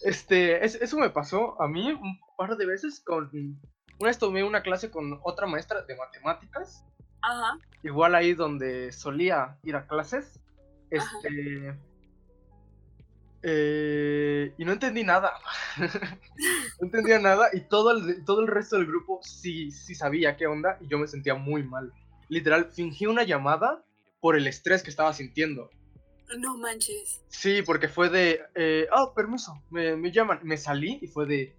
Este, es- eso me pasó a mí un par de veces con... Una vez tomé una clase con otra maestra de matemáticas, Ajá. igual ahí donde solía ir a clases. Este... eh, y no entendí nada. no entendía nada y todo el, todo el resto del grupo sí, sí sabía qué onda y yo me sentía muy mal. Literal, fingí una llamada por el estrés que estaba sintiendo. No manches. Sí, porque fue de, eh, oh, permiso, me, me llaman. Me salí y fue de,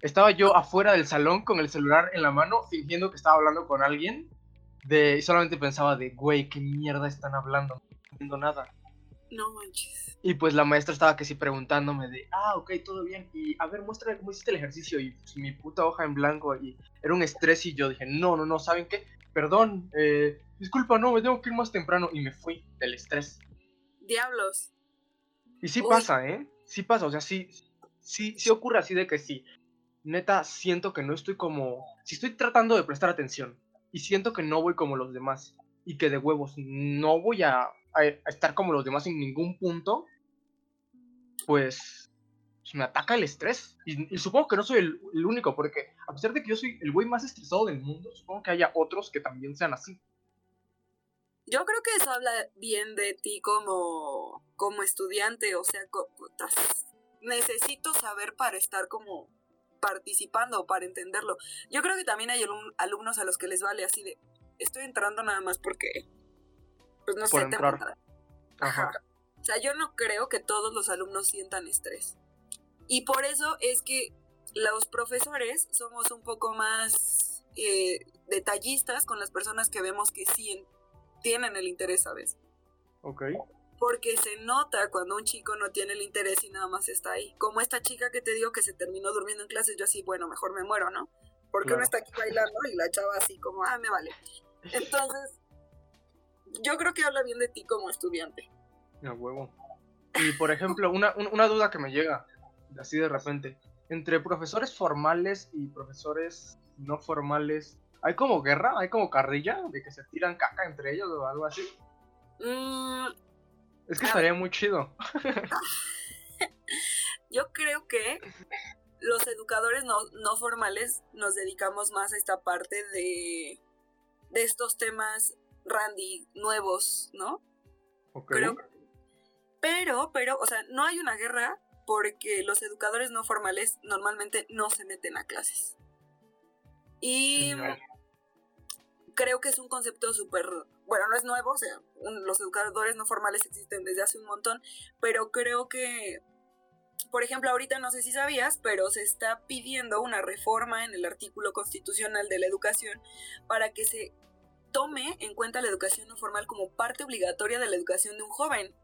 estaba yo afuera del salón con el celular en la mano, fingiendo que estaba hablando con alguien. De, y solamente pensaba de, güey, ¿qué mierda están hablando? No entiendo nada. No manches. Y pues la maestra estaba que sí preguntándome de, ah, ok, todo bien. Y a ver, muéstrame cómo hiciste el ejercicio. Y pues, mi puta hoja en blanco. Y era un estrés y yo dije, no, no, no, ¿saben qué? Perdón, eh, disculpa, no, me tengo que ir más temprano. Y me fui del estrés. Diablos. Y sí Uy. pasa, ¿eh? Sí pasa, o sea, sí, sí, sí ocurre así de que sí. Neta, siento que no estoy como... Si estoy tratando de prestar atención y siento que no voy como los demás y que de huevos no voy a, a- estar como los demás en ningún punto, pues, me ataca el estrés. Y, supongo que no soy el, único, porque a pesar de que yo soy el güey más estresado del mundo, supongo que haya otros que también sean así. Yo creo que eso habla bien de ti como, como estudiante, o sea, necesito saber para estar como participando, para entenderlo. Yo creo que también hay alum- alumnos a los que les vale así de, estoy entrando nada más porque, pues no Por sé, entrar. Ajá. Ajá. O sea, yo no creo que todos los alumnos sientan estrés. Y por eso es que los profesores somos un poco más eh, detallistas con las personas que vemos que sí en- tienen el interés, ¿sabes? Ok. Porque se nota cuando un chico no tiene el interés y nada más está ahí. Como esta chica que te digo que se terminó durmiendo en clases, yo así, bueno, mejor me muero, ¿no? Porque uno Claro. está aquí bailando y la chava así como, ah, me vale. Entonces, yo creo que habla bien de ti como estudiante. A huevo. Y por ejemplo, una, un- una duda que me llega así de repente. Entre profesores formales y profesores no formales, ¿hay como guerra? ¿Hay como carrilla? ¿De que se tiran caca entre ellos o algo así? Mm, Es que estaría muy chido. Yo creo que los educadores no, no formales nos dedicamos más a esta parte de, de estos temas randy nuevos, ¿no? Ok. Creo. Pero, pero, o sea, no hay una guerra porque los educadores no formales normalmente no se meten a clases. Y creo que es un concepto súper, bueno, no es nuevo, o sea, un- los educadores no formales existen desde hace un montón, pero creo que, por ejemplo, ahorita no sé si sabías, pero se está pidiendo una reforma en el artículo constitucional de la educación para que se tome en cuenta la educación no formal como parte obligatoria de la educación de un joven.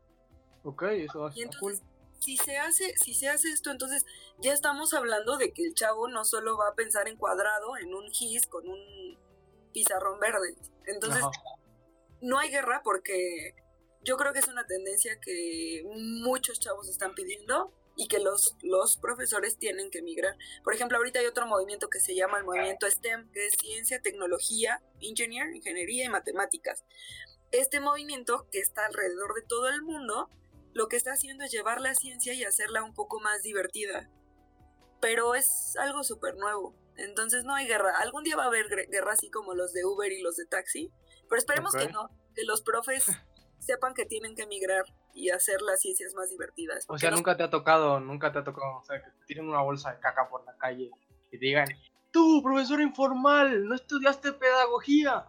Ok, eso cool. si se hace, si se hace esto, entonces ya estamos hablando de que el chavo no solo va a pensar en cuadrado, en un gis con un pizarrón verde. Entonces, Ajá. no hay guerra porque yo creo que es una tendencia que muchos chavos están pidiendo y que los, los profesores tienen que migrar. Por ejemplo, ahorita hay otro movimiento que se llama el movimiento STEM, que es ciencia, tecnología, engineer, ingeniería y matemáticas. Este movimiento, que está alrededor de todo el mundo, lo que está haciendo es llevar la ciencia y hacerla un poco más divertida. Pero es algo súper nuevo. Entonces no hay guerra. Algún día va a haber guerra así como los de Uber y los de taxi. Pero esperemos que no. Que los profes sepan que tienen que emigrar y hacer las ciencias más divertidas. O sea, nunca te ha tocado, nunca te ha tocado, o sea, que te tiren una bolsa de caca por la calle y digan, tú, profesor informal, no estudiaste pedagogía.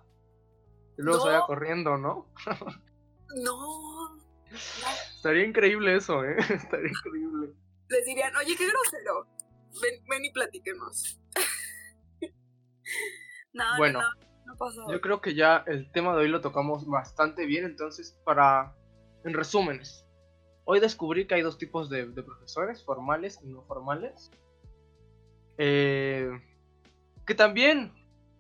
Y luego se No. vaya corriendo, ¿no? No. Estaría increíble eso, ¿eh? Estaría increíble. Les dirían, oye, qué grosero. Ven, ven y platiquemos. no, no, Bueno. no, no pasó. Yo creo que ya el tema de hoy lo tocamos bastante bien, entonces para, en resúmenes, hoy descubrí que hay dos tipos de, de profesores, formales y no formales. Eh, que también,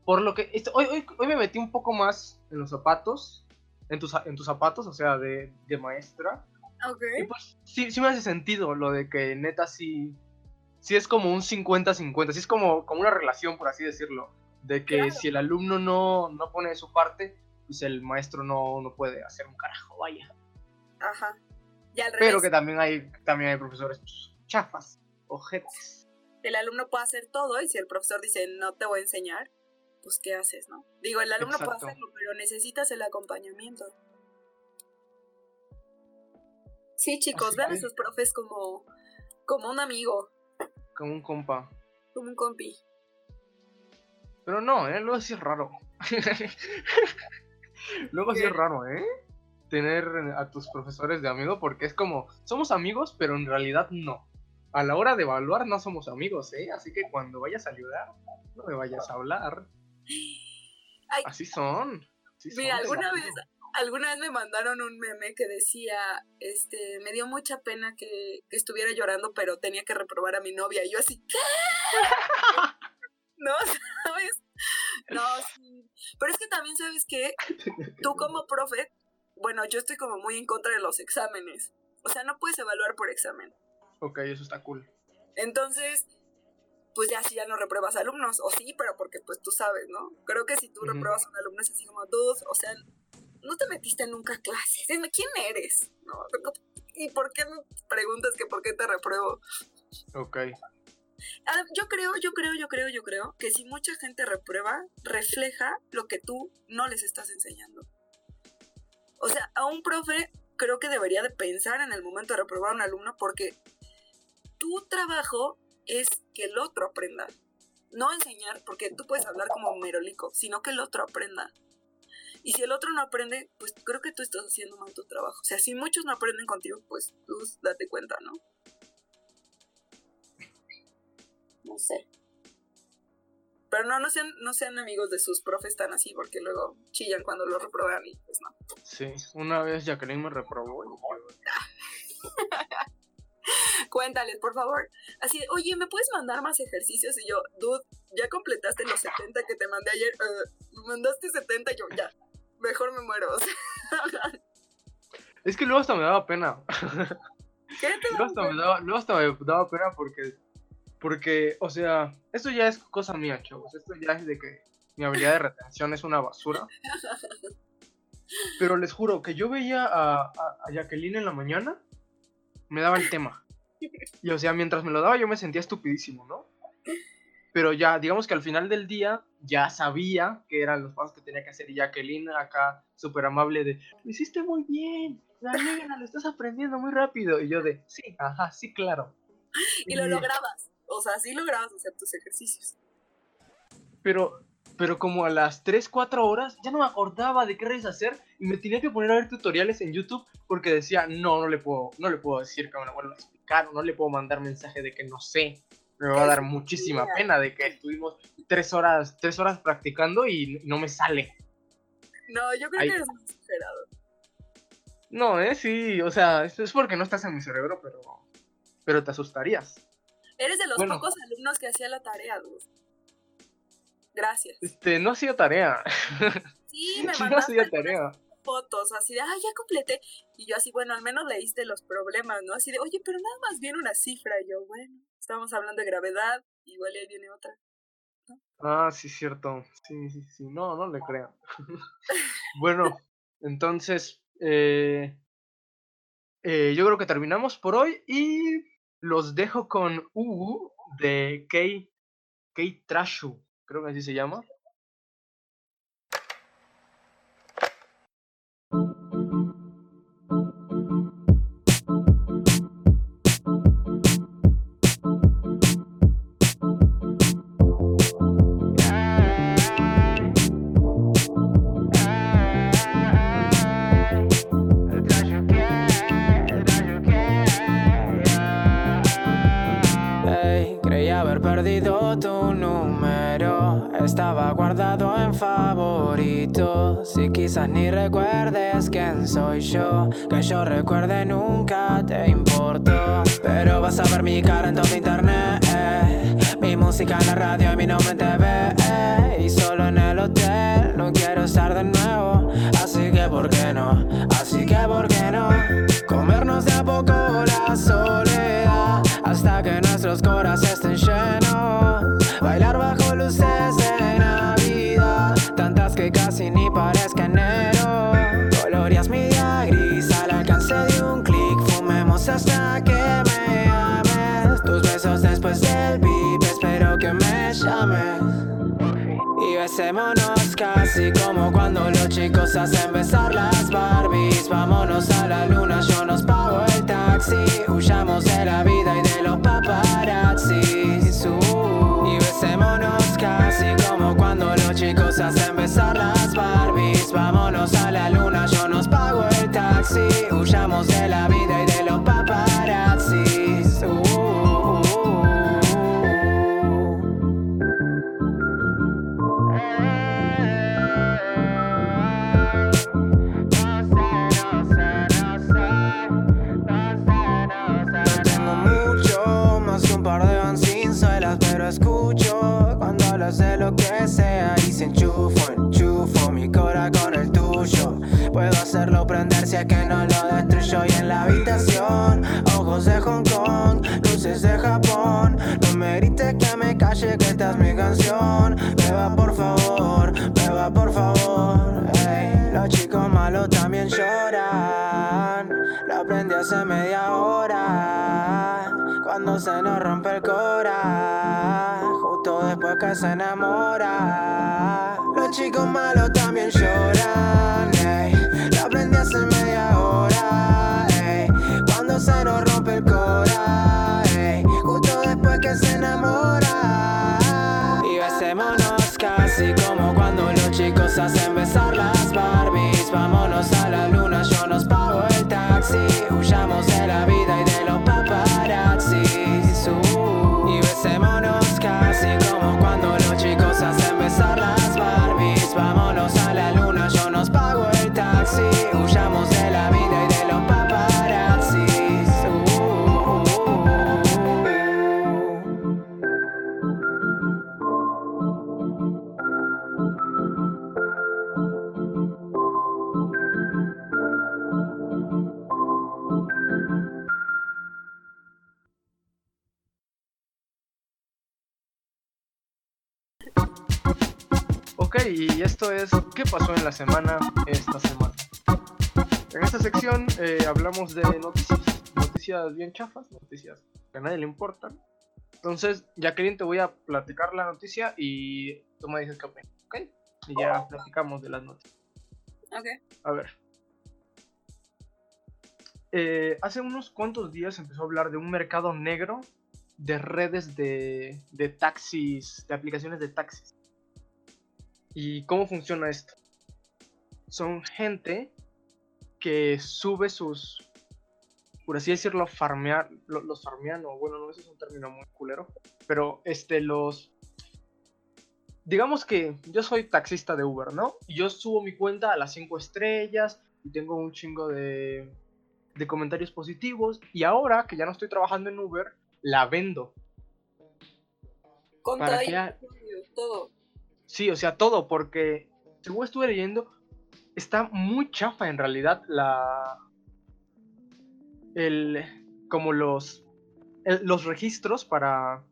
por lo que, este- hoy, hoy, hoy me metí un poco más en los zapatos, en tus, en tus zapatos, o sea, de, de maestra. Ok. Y pues sí, sí me hace sentido lo de que neta sí, sí es como un 50-50, sí es como, como una relación, por así decirlo, de que Claro. si el alumno no, no pone de su parte, pues el maestro no, no puede hacer un carajo, vaya. Ajá. Y al Pero que también hay, también hay profesores chafas, ojetes. el alumno puede hacer todo y si el profesor dice no te voy a enseñar, pues ¿qué haces, no? Digo, el alumno puede hacerlo, pero necesitas el acompañamiento. Sí, chicos, Así vean a que- sus profes como, como un amigo, Como un compa. como un compi. Pero no, ¿eh? Luego sí es raro. Luego sí ¿Qué? es raro, ¿eh? Tener a tus profesores de amigo porque es como, somos amigos, pero en realidad no. A la hora de evaluar no somos amigos, ¿eh? Así que cuando vayas a ayudar, no me vayas a hablar. Ay. Así son. así Mira, alguna vez, alguna vez me mandaron un meme que decía, este, me dio mucha pena que, que estuviera llorando, pero tenía que reprobar a mi novia. Y yo así, ¿qué? no, ¿sabes? No, sí. Pero es que también, ¿sabes qué? Tú como profe, bueno, yo estoy como muy en contra de los exámenes. O sea, no puedes evaluar por examen. Ok, eso está cool. Entonces, pues ya si ya no repruebas alumnos, o sí, pero porque pues tú sabes, ¿no? Creo que si tú repruebas a un alumno es así como, dude, o sea, no te metiste nunca a clases, dime, ¿quién eres? ¿No? ¿Y por qué me preguntas que por qué te repruebo? Ok. Ah, Yo creo, yo creo, yo creo, yo creo que si mucha gente reprueba, refleja lo que tú no les estás enseñando. O sea, a un profe creo que debería de pensar en el momento de reprobar a un alumno porque tu trabajo es que el otro aprenda. No enseñar, porque tú puedes hablar como merolico, sino que el otro aprenda. Y si el otro no aprende, pues creo que tú estás haciendo mal tu trabajo. O sea, si muchos no aprenden contigo, pues tú date cuenta, ¿no? No sé. Pero no, no sean, no sean amigos de sus profes tan así, porque luego chillan cuando lo reprueban y pues no. Sí, una vez Jacqueline me reprobó. y Cuéntales, por favor. Así, de, oye, ¿me puedes mandar más ejercicios? Y yo, dude, ya completaste los 70 que te mandé ayer. Me mandaste 70 y yo, ya, mejor me muero. Es que luego hasta me daba pena. ¿Qué te Luego hasta, me daba, luego hasta me daba pena porque, porque, o sea, esto ya es cosa mía, chavos. Esto ya es de que mi habilidad de retención es una basura. Pero les juro que yo veía a, a, a Jacqueline en la mañana, me daba el tema. Y o sea, mientras me lo daba yo me sentía estupidísimo, ¿no? Pero ya, digamos que al final del día ya sabía que eran los pasos que tenía que hacer y Jacqueline acá súper amable de, lo hiciste muy bien, la negra, lo estás aprendiendo muy rápido. Y yo de, sí, ajá, sí, claro. Y lo lograbas. O sea, sí lograbas hacer tus ejercicios. Pero, pero como a las 3, 4 horas ya no me acordaba de qué redes hacer y me tenía que poner a ver tutoriales en YouTube porque decía, no, no le puedo, no le puedo decir que me lo vuelva a explicar, no le puedo mandar mensaje de que no sé. Me va a dar muchísima pena de que estuvimos tres horas, tres horas practicando y no me sale. No, yo creo que eres muy exagerado. No, eh, sí, o sea, es porque no estás en mi cerebro, pero, pero te asustarías. Eres de los Bueno. pocos alumnos que hacía la tarea, dude. Gracias. Este, no hacía tarea. Sí, me no mandaste hacía algunas tarea. fotos así de, ay, ya completé. Y yo así, bueno, al menos leíste los problemas, ¿no? Así de, oye, pero nada más viene una cifra. Y yo, bueno, estábamos hablando de gravedad, igual ahí viene otra. Ah, sí, cierto. Sí, sí, sí. No, no le crean. bueno, entonces, eh, eh, yo creo que terminamos por hoy y los dejo con U de Kei, Kei Trashu, creo que así se llama. Ni recuerdes quién soy yo. Que yo recuerde nunca te importó. Pero vas a ver mi cara en todo internet. eh. Mi música en la radio y mi nombre en TV. eh. Y solo en el hotel no quiero estar de nuevo. Así que, ¿por qué no? Así que, ¿por qué no? Comernos de a poco hasta que me ames. Tus besos después del beep, espero que me llames. Y besémonos casi como cuando los chicos hacen besar las Barbies. Vámonos a la luna, yo nos pago el taxi. Huyamos de la vida y Justo después que se enamora. Los chicos malos también lloran. ey. Lo aprendí hace media hora. Cuando se nos rompe el cora. Justo después que se enamora. Y besémonos casi como cuando los chicos hacen besar las Barbies. Vámonos a la luna, yo nos pago el taxi. Es ¿Qué pasó en la semana esta semana? En esta sección eh, hablamos de noticias, noticias bien chafas, noticias que a nadie le importan. Entonces, Jacqueline, te voy a platicar la noticia y tú me dices qué opinas, ¿ok? Y ya platicamos de las noticias. Ok. A ver. Eh, hace unos cuantos días empezó a hablar de un mercado negro de redes de, de taxis, de aplicaciones de taxis. ¿Y cómo funciona esto? Son gente que sube sus, por así decirlo, farmear, lo- los farmean, o bueno, no, ese es un término muy culero, pero este, los... Digamos que yo soy taxista de Uber, ¿no? Y yo subo mi cuenta a las 5 estrellas y tengo un chingo de, de comentarios positivos. Y ahora que ya no estoy trabajando en Uber, la vendo. Con Para todo, que todo. Sí, o sea, todo, porque según estuve leyendo, está muy chafa en realidad la. El. Como los. el- los registros para.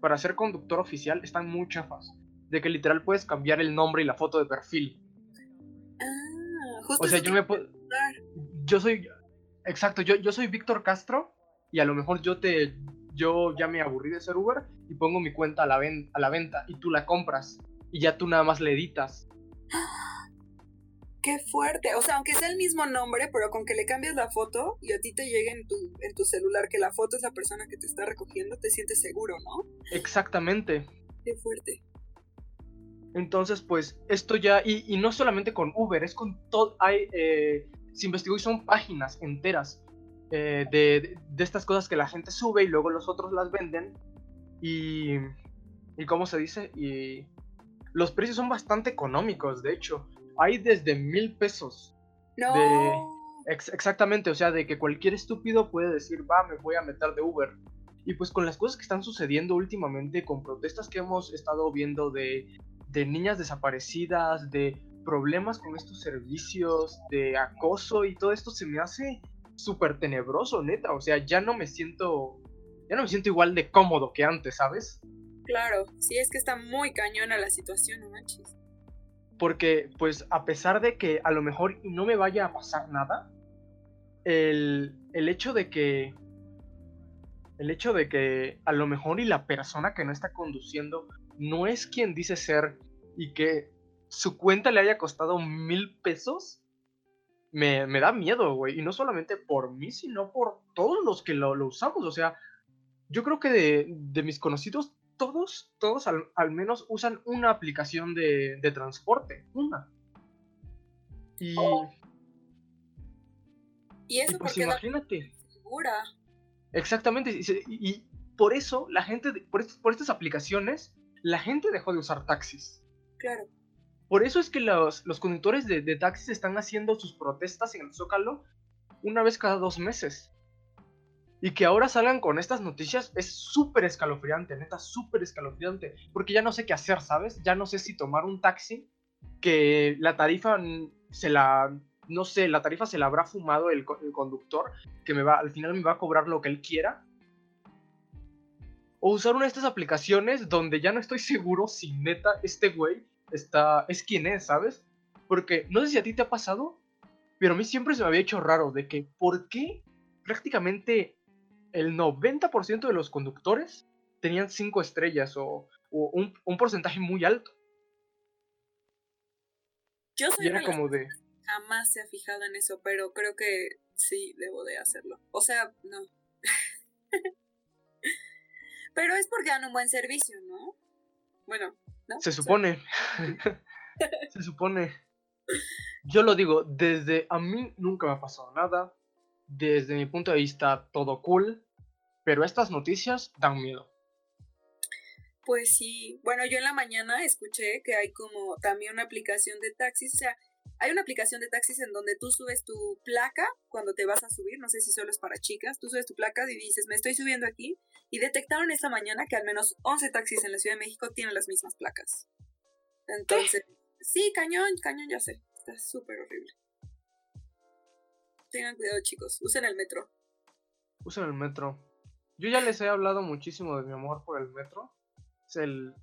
Para ser conductor oficial están muy chafas. De que literal puedes cambiar el nombre y la foto de perfil. Ah, justo O sea, yo me puedo. Yo soy. Exacto, yo, yo soy Víctor Castro. Y a lo mejor yo te. Yo ya me aburrí de ser Uber. Y pongo mi cuenta a la, ven- a la venta. Y tú la compras. Y ya tú nada más le editas. Qué fuerte. O sea, aunque sea el mismo nombre, pero con que le cambies la foto y a ti te llegue en tu, en tu celular que la foto es la persona que te está recogiendo, te sientes seguro, ¿no? Exactamente. Qué fuerte. Entonces, pues, esto ya, y, y no solamente con Uber, es con todo, hay, eh, se investigó y son páginas enteras eh, de, de- de estas cosas que la gente sube y luego los otros las venden. Y, ¿Y cómo se dice? Y los precios son bastante económicos, de hecho. Hay desde mil pesos. No. De- Ex- exactamente, o sea, de que cualquier estúpido puede decir, va, me voy a meter de Uber. Y pues con las cosas que están sucediendo últimamente, con protestas que hemos estado viendo de, de niñas desaparecidas, de problemas con estos servicios, de acoso y todo esto, se me hace súper tenebroso, neta. O sea, ya no me siento, ya no me siento igual de cómodo que antes, ¿sabes? Claro, sí, es que está muy cañona la situación, no manches. Porque, pues, a pesar de que a lo mejor no me vaya a pasar nada, el, el hecho de que. El hecho de que a lo mejor y la persona que no está conduciendo no es quien dice ser y que su cuenta le haya costado mil pesos, me, me da miedo, güey. Y no solamente por mí, sino por todos los que lo, lo usamos. O sea, yo creo que de, de mis conocidos, todos, todos al, al menos usan una aplicación de, de transporte. Una. Y, y eso pues porque la imagínate. segura. Exactamente. Y, por eso la gente, por, est- por estas aplicaciones, la gente dejó de usar taxis. Claro. Por eso es que los, los conductores de, de taxis están haciendo sus protestas en el Zócalo una vez cada dos meses. Y que ahora salgan con estas noticias es súper escalofriante, neta, súper escalofriante. Porque ya no sé qué hacer, ¿sabes? Ya no sé si tomar un taxi, que la tarifa se la... No sé, la tarifa se la habrá fumado el, el conductor, que me va, al final me va a cobrar lo que él quiera. O usar una de estas aplicaciones donde ya no estoy seguro si neta este güey está, es quien es, ¿sabes? Porque no sé si a ti te ha pasado, pero a mí siempre se me había hecho raro de que por qué prácticamente el 90% de los conductores tenían 5 estrellas o, o un, un porcentaje muy alto. Yo soy Y era como de, jamás se ha fijado en eso, pero creo que sí debo de hacerlo. O sea, no. pero es porque dan un buen servicio, ¿no? Bueno, ¿no? se supone, se supone. Yo lo digo, desde a mí nunca me ha pasado nada, desde mi punto de vista todo cool, pero estas noticias dan miedo. Pues sí, bueno, yo en la mañana escuché que hay como también una aplicación de taxis, o sea, hay una aplicación de taxis en donde tú subes tu placa cuando te vas a subir, no sé si solo es para chicas, tú subes tu placa y dices, me estoy subiendo aquí, y detectaron esta mañana que al menos 11 taxis en la Ciudad de México tienen las mismas placas. Entonces, sí, cañón, cañón, ya sé, está súper horrible. Tengan cuidado chicos, usen el metro. Usen el metro. Yo ya les he hablado muchísimo de mi amor por el metro. Es el,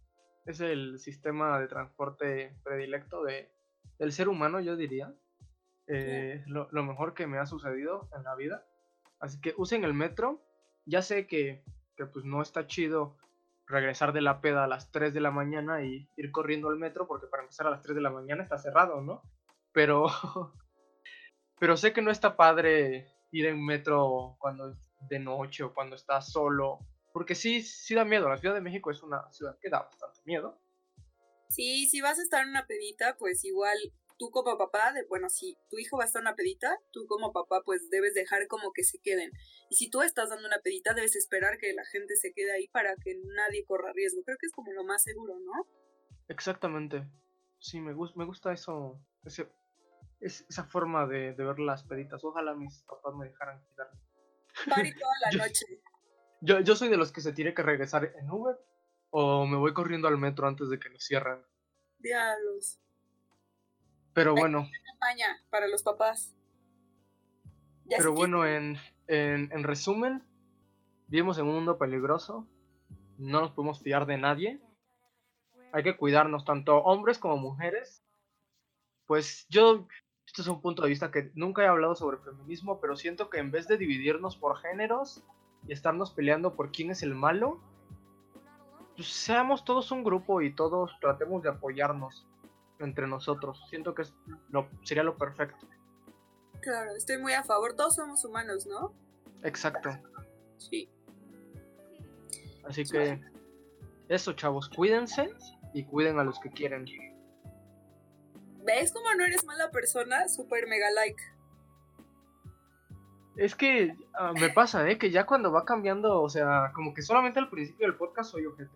es el sistema de transporte predilecto de, del ser humano, yo diría. Eh, lo, lo mejor que me ha sucedido en la vida. Así que usen el metro. Ya sé que, que pues no está chido regresar de la peda a las 3 de la mañana y ir corriendo al metro, porque para empezar a las 3 de la mañana está cerrado, ¿no? Pero, pero sé que no está padre ir en metro cuando es de noche o cuando estás solo, porque sí, sí da miedo. La Ciudad de México es una ciudad que da bastante miedo. Sí, si vas a estar en una pedita, pues igual tú como papá, de, bueno, si tu hijo va a estar en una pedita, tú como papá pues debes dejar como que se queden. Y si tú estás dando una pedita, debes esperar que la gente se quede ahí para que nadie corra riesgo. Creo que es como lo más seguro, ¿no? Exactamente. Sí, me, gus- me gusta eso, ese- es- esa forma de, de ver las peditas. Ojalá mis papás me dejaran. Party toda la Yo- noche. Yo, yo soy de los que se tiene que regresar en Uber o me voy corriendo al metro antes de que lo cierren. Diablos. Pero bueno, Campaña para los papás. Ya pero que- bueno, en, en, en resumen, vivimos en un mundo peligroso. No nos podemos fiar de nadie. Hay que cuidarnos, tanto hombres como mujeres. Pues yo, esto es un punto de vista que nunca he hablado sobre feminismo, pero siento que en vez de dividirnos por géneros y estarnos peleando por quién es el malo, pues seamos todos un grupo y todos tratemos de apoyarnos entre nosotros. Siento que es lo, sería lo perfecto. Claro, estoy muy a favor. Todos somos humanos, ¿no? Exacto. Sí. Así que eso, chavos, cuídense y cuiden a los que quieren. ¿Ves cómo no eres mala persona? Super mega like. Es que ah, me pasa, ¿eh? Que ya cuando va cambiando, o sea, como que solamente al principio del podcast soy ojete.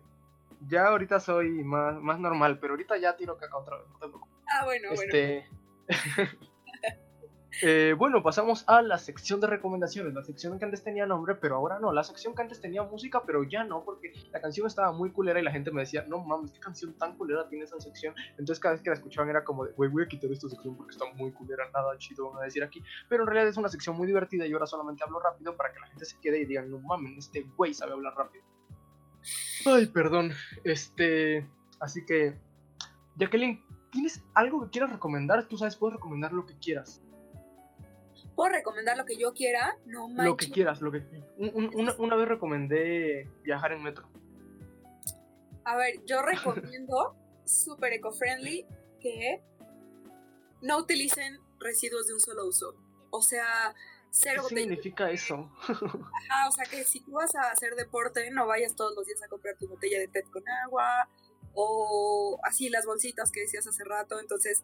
Ya ahorita soy más, más normal, pero ahorita ya tiro caca otra vez, no te preocupes. Ah, bueno, bueno. Eh, bueno, pasamos a la sección de recomendaciones. La sección que antes tenía nombre, pero ahora no. La sección que antes tenía música, pero ya no, porque la canción estaba muy culera y la gente me decía, no mames, qué canción tan culera tiene esa sección. Entonces, cada vez que la escuchaban era como de, güey, voy a quitar esta sección porque está muy culera, nada chido van a decir aquí. Pero en realidad es una sección muy divertida y ahora solamente hablo rápido para que la gente se quede y digan, no mames, este güey sabe hablar rápido. Ay, perdón. Este. Así que. Jacqueline, ¿tienes algo que quieras recomendar? Tú sabes, puedes recomendar lo que quieras. ¿Puedo recomendar lo que yo quiera? No manches. Lo que quieras, lo que. un- un- una, una vez recomendé viajar en metro. A ver, yo recomiendo, súper eco-friendly, que no utilicen residuos de un solo uso. O sea, ¿Qué cero botellas. significa eso? Ajá, o sea que si tú vas a hacer deporte, no vayas todos los días a comprar tu botella de PET con agua o así las bolsitas que decías hace rato. Entonces,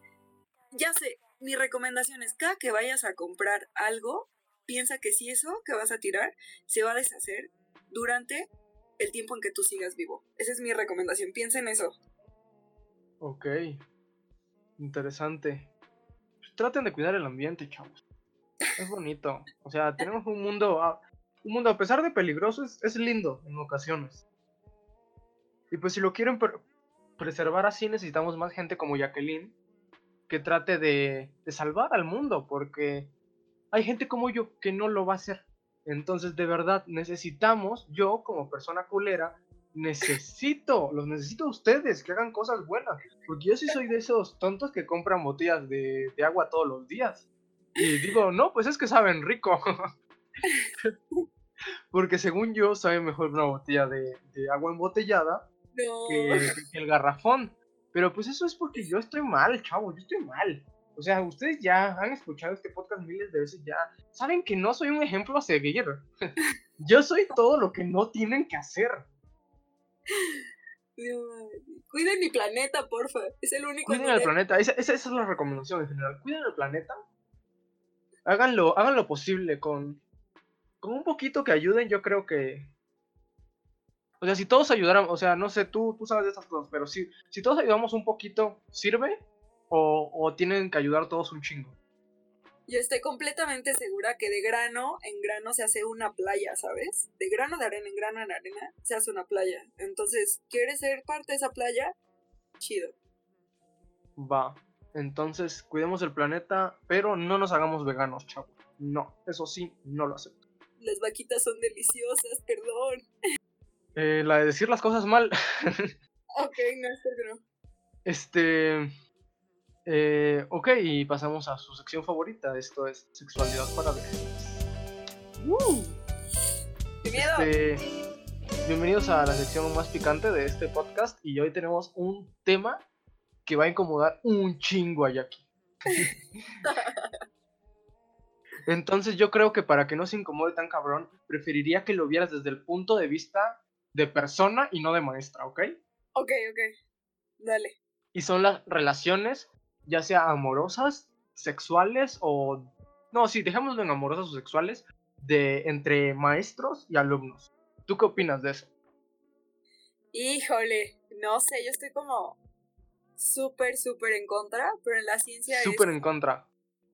ya sé, mi recomendación es cada que vayas a comprar algo, piensa que si eso que vas a tirar se va a deshacer durante el tiempo en que tú sigas vivo. Esa es mi recomendación, piensa en eso. Ok. Interesante. Traten de cuidar el ambiente, chavos. Es bonito. O sea, tenemos un mundo. ah, Un mundo, a pesar de peligroso, es, es lindo en ocasiones. Y pues si lo quieren pre- preservar así, necesitamos más gente como Jacqueline que trate de, de salvar al mundo, porque hay gente como yo que no lo va a hacer. Entonces, de verdad, necesitamos, yo como persona culera, necesito, los necesito a ustedes que hagan cosas buenas. Porque yo sí soy de esos tontos que compran botellas de, de agua todos los días. Y digo, no, pues es que saben rico. Porque según yo, sabe mejor una botella de, de agua embotellada No. que, que el garrafón. Pero pues eso es porque yo estoy mal, chavo, yo estoy mal. O sea, ustedes ya han escuchado este podcast miles de veces, ya saben que no soy un ejemplo a seguir. yo soy todo lo que no tienen que hacer. Cuiden mi planeta, porfa. Es el único. Cuiden el planeta, esa, esa- esa es la recomendación en general. Cuiden el planeta. Háganlo, hagan lo posible con, con un poquito que ayuden, yo creo que... O sea, si todos ayudaran, o sea, no sé, tú, tú sabes de estas cosas, pero si, si todos ayudamos un poquito, ¿sirve? O, o tienen que ayudar todos un chingo? Yo estoy completamente segura que de grano en grano se hace una playa, ¿sabes? De grano de arena en grano en arena se hace una playa. Entonces, ¿quieres ser parte de esa playa? Chido. Va. Entonces, cuidemos el planeta, pero no nos hagamos veganos, chavos. No, eso sí, no lo acepto. Las vaquitas son deliciosas, perdón. Eh, la de decir las cosas mal. Ok, no, no. Este. eh, ok, y pasamos a su sección favorita. Esto es sexualidad para viejitos. ¡Qué miedo! Este, bienvenidos a la sección más picante de este podcast. Y hoy tenemos un tema que va a incomodar un chingo a Jackie. Entonces, yo creo que para que no se incomode tan cabrón, preferiría que lo vieras desde el punto de vista de persona y no de maestra, ¿ok? Ok, ok. Dale. y son las relaciones, ya sea amorosas, sexuales o... No, sí, dejémoslo en amorosas o sexuales, de entre maestros y alumnos. ¿Tú qué opinas de eso? Híjole, no sé, yo estoy como súper, súper en contra, pero en la ciencia es... Súper en contra.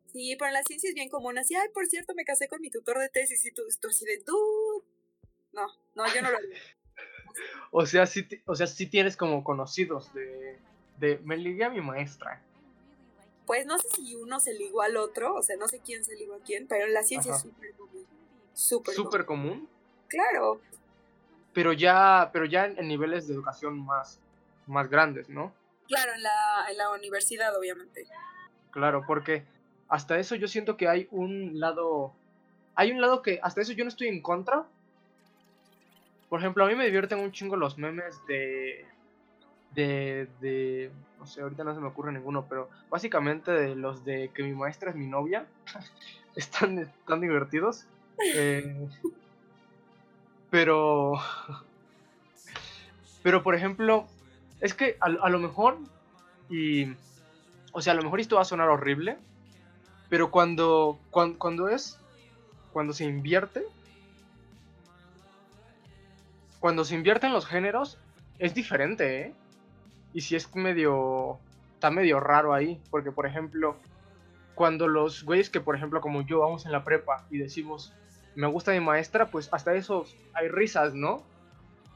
Sí, pero en la ciencia es bien común. Así, ay, por cierto, me casé con mi tutor de tesis y tú, tú así de tú. No, no, yo no lo haría. O sea, sí, o sea, sí tienes como conocidos de, de... Me ligué a mi maestra. Pues no sé si uno se ligó al otro, o sea, no sé quién se ligó a quién, pero en la ciencia Ajá. es súper común. Súper Súper común. común, Claro. pero ya, pero ya en, en niveles de educación más, más grandes, ¿no? Claro, en la, en la universidad, obviamente. Claro, porque hasta eso yo siento que hay un lado. Hay un lado que hasta eso yo no estoy en contra. Por ejemplo, a mí me divierten un chingo los memes de. De. de no sé, ahorita no se me ocurre ninguno, pero básicamente de los de que mi maestra es mi novia. están, están divertidos. Eh, pero. Pero por ejemplo, es que a, a lo mejor. Y. O sea, a lo mejor esto va a sonar horrible. Pero cuando, cuando, cuando es. Cuando se invierte. Cuando se invierten los géneros. es diferente, ¿eh? Y si es medio, está medio raro ahí, porque por ejemplo, cuando los güeyes que por ejemplo como yo vamos en la prepa y decimos, me gusta mi maestra, pues hasta eso hay risas, ¿no?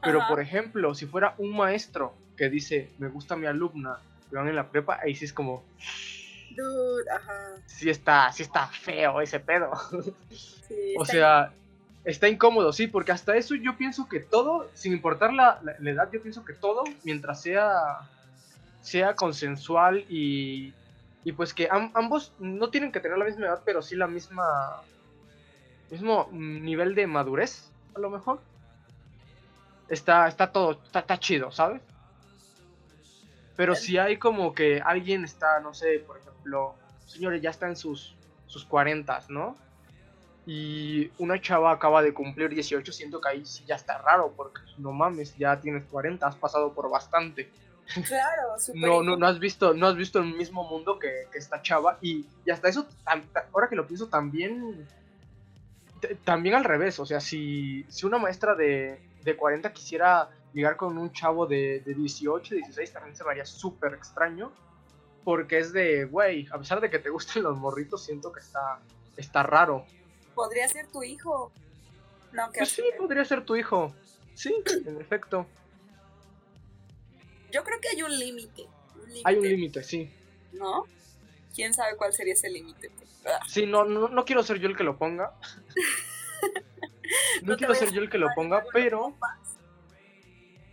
Pero Ajá. por ejemplo, si fuera un maestro que dice, me gusta mi alumna, y van en la prepa, ahí sí es como, Dude, ajá. sí está, sí está feo ese pedo. Sí, O sea, está incómodo, sí, porque hasta eso yo pienso que todo, sin importar la, la- la edad, yo pienso que todo, mientras sea, sea consensual y, y pues que am- ambos no tienen que tener la misma edad, pero sí la misma, mismo nivel de madurez, a lo mejor. Está, está todo, está, está chido, ¿sabes? Pero si hay como que alguien está, no sé, por ejemplo, señores, ya está en sus, sus 40, ¿no? Y una chava acaba de cumplir 18, siento que ahí sí ya está raro, porque no mames, ya tienes 40, has pasado por bastante. Claro, súper No, no, no has visto, no has visto el mismo mundo que, que esta chava, y, y hasta eso, ahora que lo pienso, también, también al revés, o sea, si, si una maestra de, de 40 quisiera ligar con un chavo de, de 18, 16, también se me haría súper extraño, porque es de, güey, a pesar de que te gusten los morritos, siento que está, está raro. Podría ser tu hijo. No, que Pues sí, podría ser tu hijo. Sí, en efecto. Yo creo que hay un límite. Hay un límite, sí. ¿No? ¿Quién sabe cuál sería ese límite? Ah, Sí, no, no, no quiero ser yo el que lo ponga. No, quiero ser yo el que lo ponga, pero.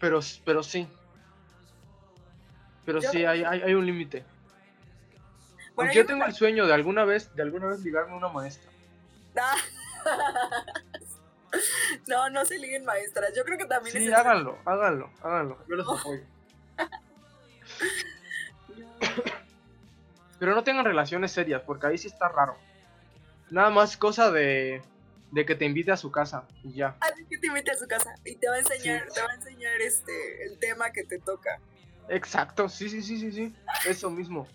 Pero, pero sí. Pero Yo- sí, hay, hay, hay un límite. Bueno, Aunque yo yo tengo el sueño de alguna vez, de alguna vez ligarme a una maestra. Ah. No, no se liguen maestras. Yo creo que también es Sí, el- háganlo, háganlo, háganlo. Yo los apoyo. Pero no tengan relaciones serias, porque ahí sí está raro. Nada más cosa de, de que te invite a su casa y ya. Así que te invite a su casa y te va a enseñar, Sí. te va a enseñar este el tema que te toca. Exacto, sí, sí, sí, sí, sí. Eso mismo.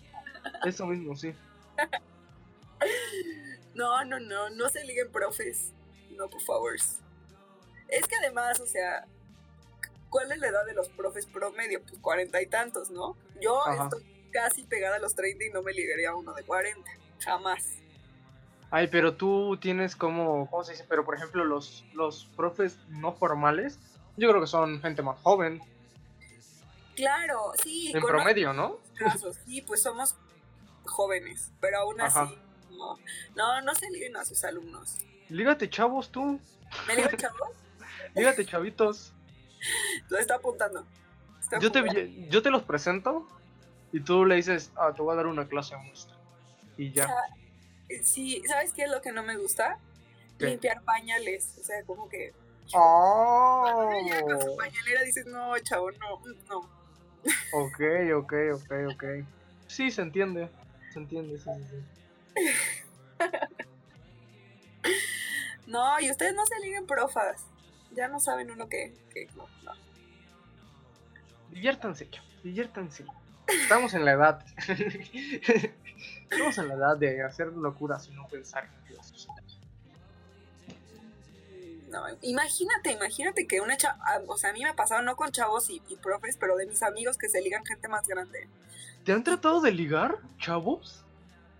Eso mismo, sí. No, no, no, no se liguen profes. No, por favor. Es que además, o sea, ¿cuál es la edad de los profes promedio? Pues cuarenta y tantos, ¿no? Yo Ajá. estoy casi pegada a los 30 y no me ligaría a uno de 40. Jamás. Ay, pero tú tienes como, ¿cómo se dice? Pero por ejemplo, los, los profes no formales, yo creo que son gente más joven, Claro, sí. en promedio, ¿no? casos, sí, pues somos jóvenes, pero aún así, Ajá. No, no, no se liguen a sus alumnos. Lígate, chavos, tú. ¿Me ligo, chavos? Lígate, chavitos. Lo está apuntando. Está Yo te, yo te los presento y tú le dices, ah, te voy a dar una clase muestra. Y ya. Sí, ¿sabes qué es lo que no me gusta? ¿Qué? Limpiar pañales. O sea, como que ¡Oh! con su pañalera dices, no, chavo, no, no. Ok, ok, ok, ok. Sí, se entiende. Se entiende, sí, sí. No, y ustedes no se liguen profas. Ya no saben uno qué. qué no, no. Diviértanse, diviértanse. Estamos en la edad. Estamos en la edad de hacer locuras y no pensar en Dios. No, imagínate, imagínate que una chava, o sea, a mí me ha pasado no con chavos y, y profes, pero de mis amigos que se ligan gente más grande. ¿Te han tratado de ligar, chavos?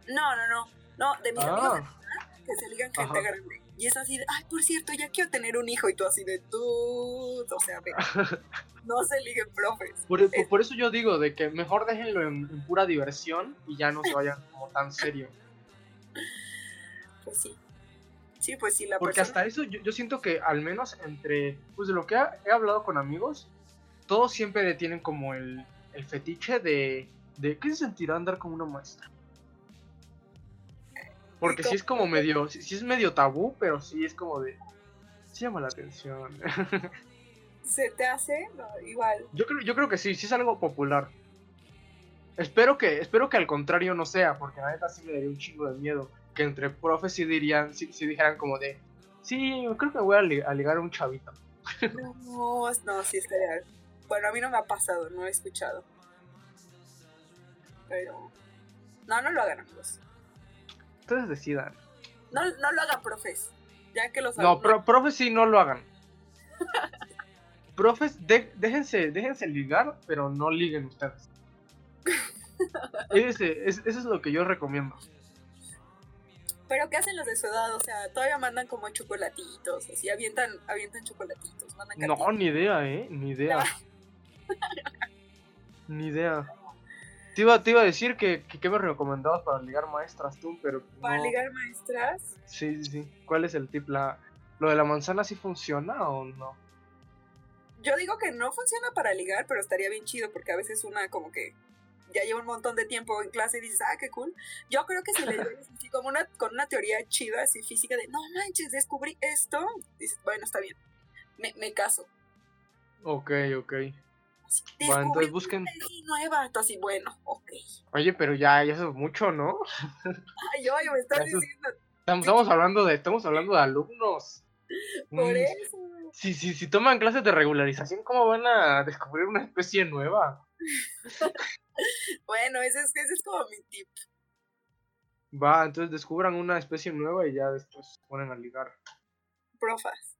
No, no, no, no, de mis amigos Ah, que se ligan gente Ajá. grande. Y es así de, ay, por cierto, ya quiero tener un hijo y tú así de, tú, o sea, no se liguen profes. por, eso yo digo de que mejor déjenlo en, en pura diversión y ya no se vayan como tan serio. Pues sí. Sí, pues sí, la Porque persona... hasta eso yo, yo siento que al menos entre, pues de lo que ha- he hablado con amigos, todos siempre tienen como el, el fetiche de, de qué se sentirá andar con una maestra. Porque sí es como medio, sí, es medio tabú, pero sí es como de, sí llama la atención. ¿Se te hace? No, igual. Yo creo, yo creo que sí, sí es algo popular. Espero que, espero que al contrario no sea, porque la neta sí me daría un chingo de miedo. Que entre profes sí dirían, sí, sí dijeran como de, sí, yo creo que voy a, li- a ligar a un chavito. No, no, sí estaría. Bueno, a mí no me ha pasado, no he escuchado. Pero. No, no lo hagan, amigos. Ustedes decidan. No, no lo hagan, profes. Ya que los No, pro, profes sí no lo hagan. profes, de- déjense, déjense ligar, pero no liguen ustedes. Ese, es- eso es lo que yo recomiendo. Pero ¿qué hacen los de su edad? O sea, todavía mandan como chocolatitos, así avientan, avientan chocolatitos, mandan No, ni idea, eh, ni idea. Ni idea. Te iba, te iba a decir que, que, qué me recomendabas para ligar maestras tú, pero Para no. ligar maestras. Sí, sí, sí. ¿Cuál es el tip? La, ¿Lo de la manzana sí funciona o no? Yo digo que no funciona para ligar, pero estaría bien chido porque a veces una como que ya lleva un montón de tiempo en clase y dices, ah, qué cool. Yo creo que si le llegas así como una, con una teoría chida, así física de, no manches, descubrí esto, dices, bueno, está bien, me, me caso. Ok, ok. Así, Va, entonces "Descubrí busquen. nueva, tú así, bueno, ok. Oye, pero ya, ya eso es mucho, ¿no? Ay, oye, me estás Eso diciendo Estamos, estamos hablando de, estamos hablando de alumnos. por Mm, eso. Si, si, si toman clases de regularización, ¿cómo van a descubrir una especie nueva? Bueno, ese es, ese es como mi tip. Va, entonces descubran una especie nueva y ya después se ponen a ligar. Profas.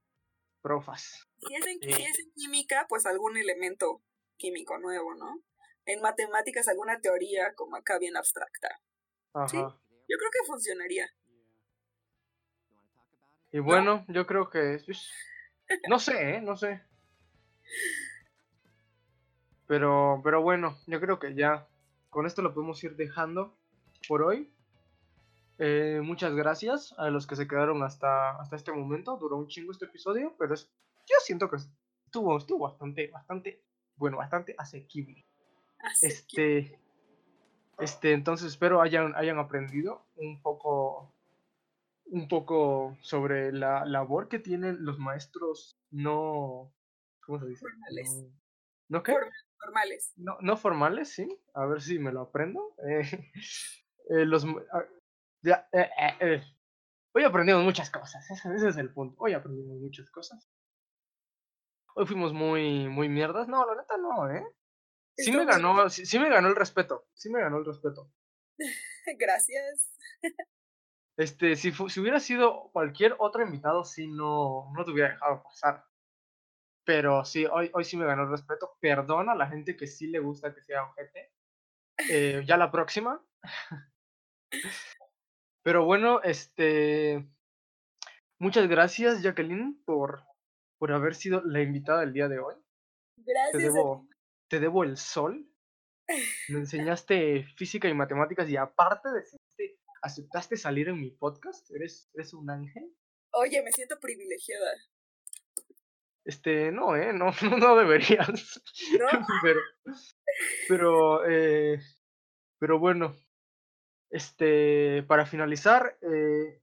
Profas. Si es, en, si es en química, pues algún elemento químico nuevo, ¿no? En matemáticas, alguna teoría como acá bien abstracta. Ajá. Sí. Yo creo que funcionaría. Y bueno, yo creo que. No sé, ¿eh? No sé. Pero, pero bueno, yo creo que ya con esto lo podemos ir dejando por hoy. Eh, muchas gracias a los que se quedaron hasta, hasta este momento. Duró un chingo este episodio, pero es, yo siento que estuvo, estuvo bastante, bastante, bueno, bastante asequible. Así que, Este, este, entonces espero hayan, hayan aprendido un poco, un poco sobre la labor que tienen los maestros no, ¿cómo se dice? Formales. No, ¿no qué? Form- normales. No, no formales, sí. A ver si me lo aprendo. Eh, eh, los, ah, ya, eh. Hoy aprendimos muchas cosas. Ese, ese es el punto. Hoy aprendimos muchas cosas. Hoy fuimos muy, muy mierdas. No, la neta no, ¿eh? Sí me ganó, sí, sí me ganó el respeto. Sí me ganó el respeto. Gracias. Este, si, si hubiera sido cualquier otro invitado, sí no, no te hubiera dejado pasar. Pero sí, hoy, hoy sí me ganó el respeto. Perdona a la gente que sí le gusta que sea ojete. Eh, ya la próxima. Pero bueno, este. Muchas gracias, Jacqueline, por, por haber sido la invitada del día de hoy. Te Gracias. a debo, te debo el sol. Me enseñaste física y matemáticas y aparte decidiste, aceptaste salir en mi podcast. Eres, eres un ángel. Oye, me siento privilegiada. Este, no, eh, no, no deberías. ¿No? pero, pero, eh, pero bueno, este, para finalizar, eh,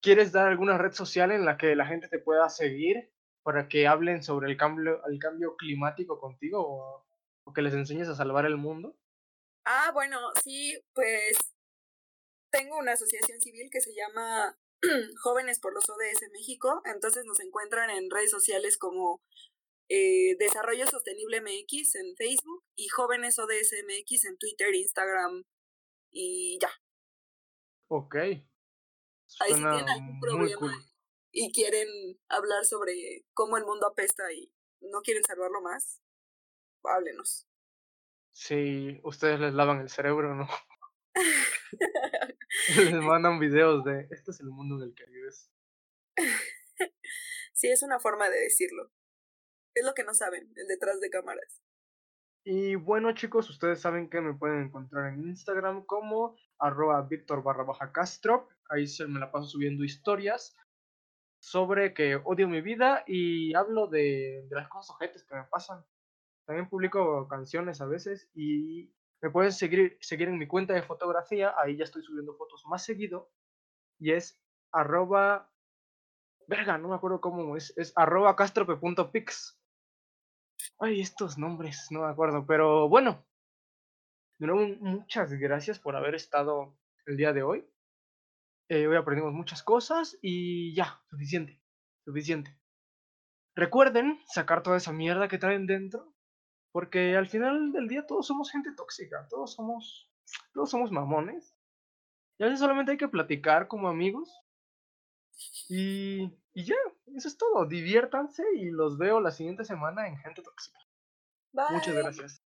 ¿quieres dar alguna red social en la que la gente te pueda seguir para que hablen sobre el cambio, el cambio climático contigo o, o que les enseñes a salvar el mundo? Ah, bueno, sí, pues tengo una asociación civil que se llama Jóvenes por los ODS México, entonces nos encuentran en redes sociales como eh, Desarrollo Sostenible MX en Facebook y Jóvenes ODS MX en Twitter, Instagram y ya. Ok. Ahí Suena tienen algún problema cool. y quieren hablar sobre cómo el mundo apesta y no quieren salvarlo más, háblenos. Si ustedes les lavan el cerebro, ¿no? les mandan videos de este es el mundo en el que vives. Sí, es una forma de decirlo. Es lo que no saben, el detrás de cámaras. Y bueno chicos, ustedes saben que me pueden encontrar en Instagram como arroba Víctor barra baja Castro. Ahí se me la paso subiendo historias sobre que odio mi vida y hablo de, las cosas ojetes que me pasan. También publico canciones a veces y me pueden seguir, seguir en mi cuenta de fotografía. Ahí ya estoy subiendo fotos más seguido. Y es arroba... Verga, no me acuerdo cómo es. Es arroba castrope.pix. Ay, estos nombres, no me acuerdo. Pero bueno. De nuevo, muchas gracias por haber estado el día de hoy. Eh, hoy aprendimos muchas cosas y ya, suficiente. Suficiente. Recuerden sacar toda esa mierda que traen dentro. Porque al final del día todos somos gente tóxica. Todos somos. Todos somos mamones. Y a veces solamente hay que platicar como amigos. Y, y ya, eso es todo. Diviértanse y los veo la siguiente semana en Gente Tóxica. Bye. Muchas gracias.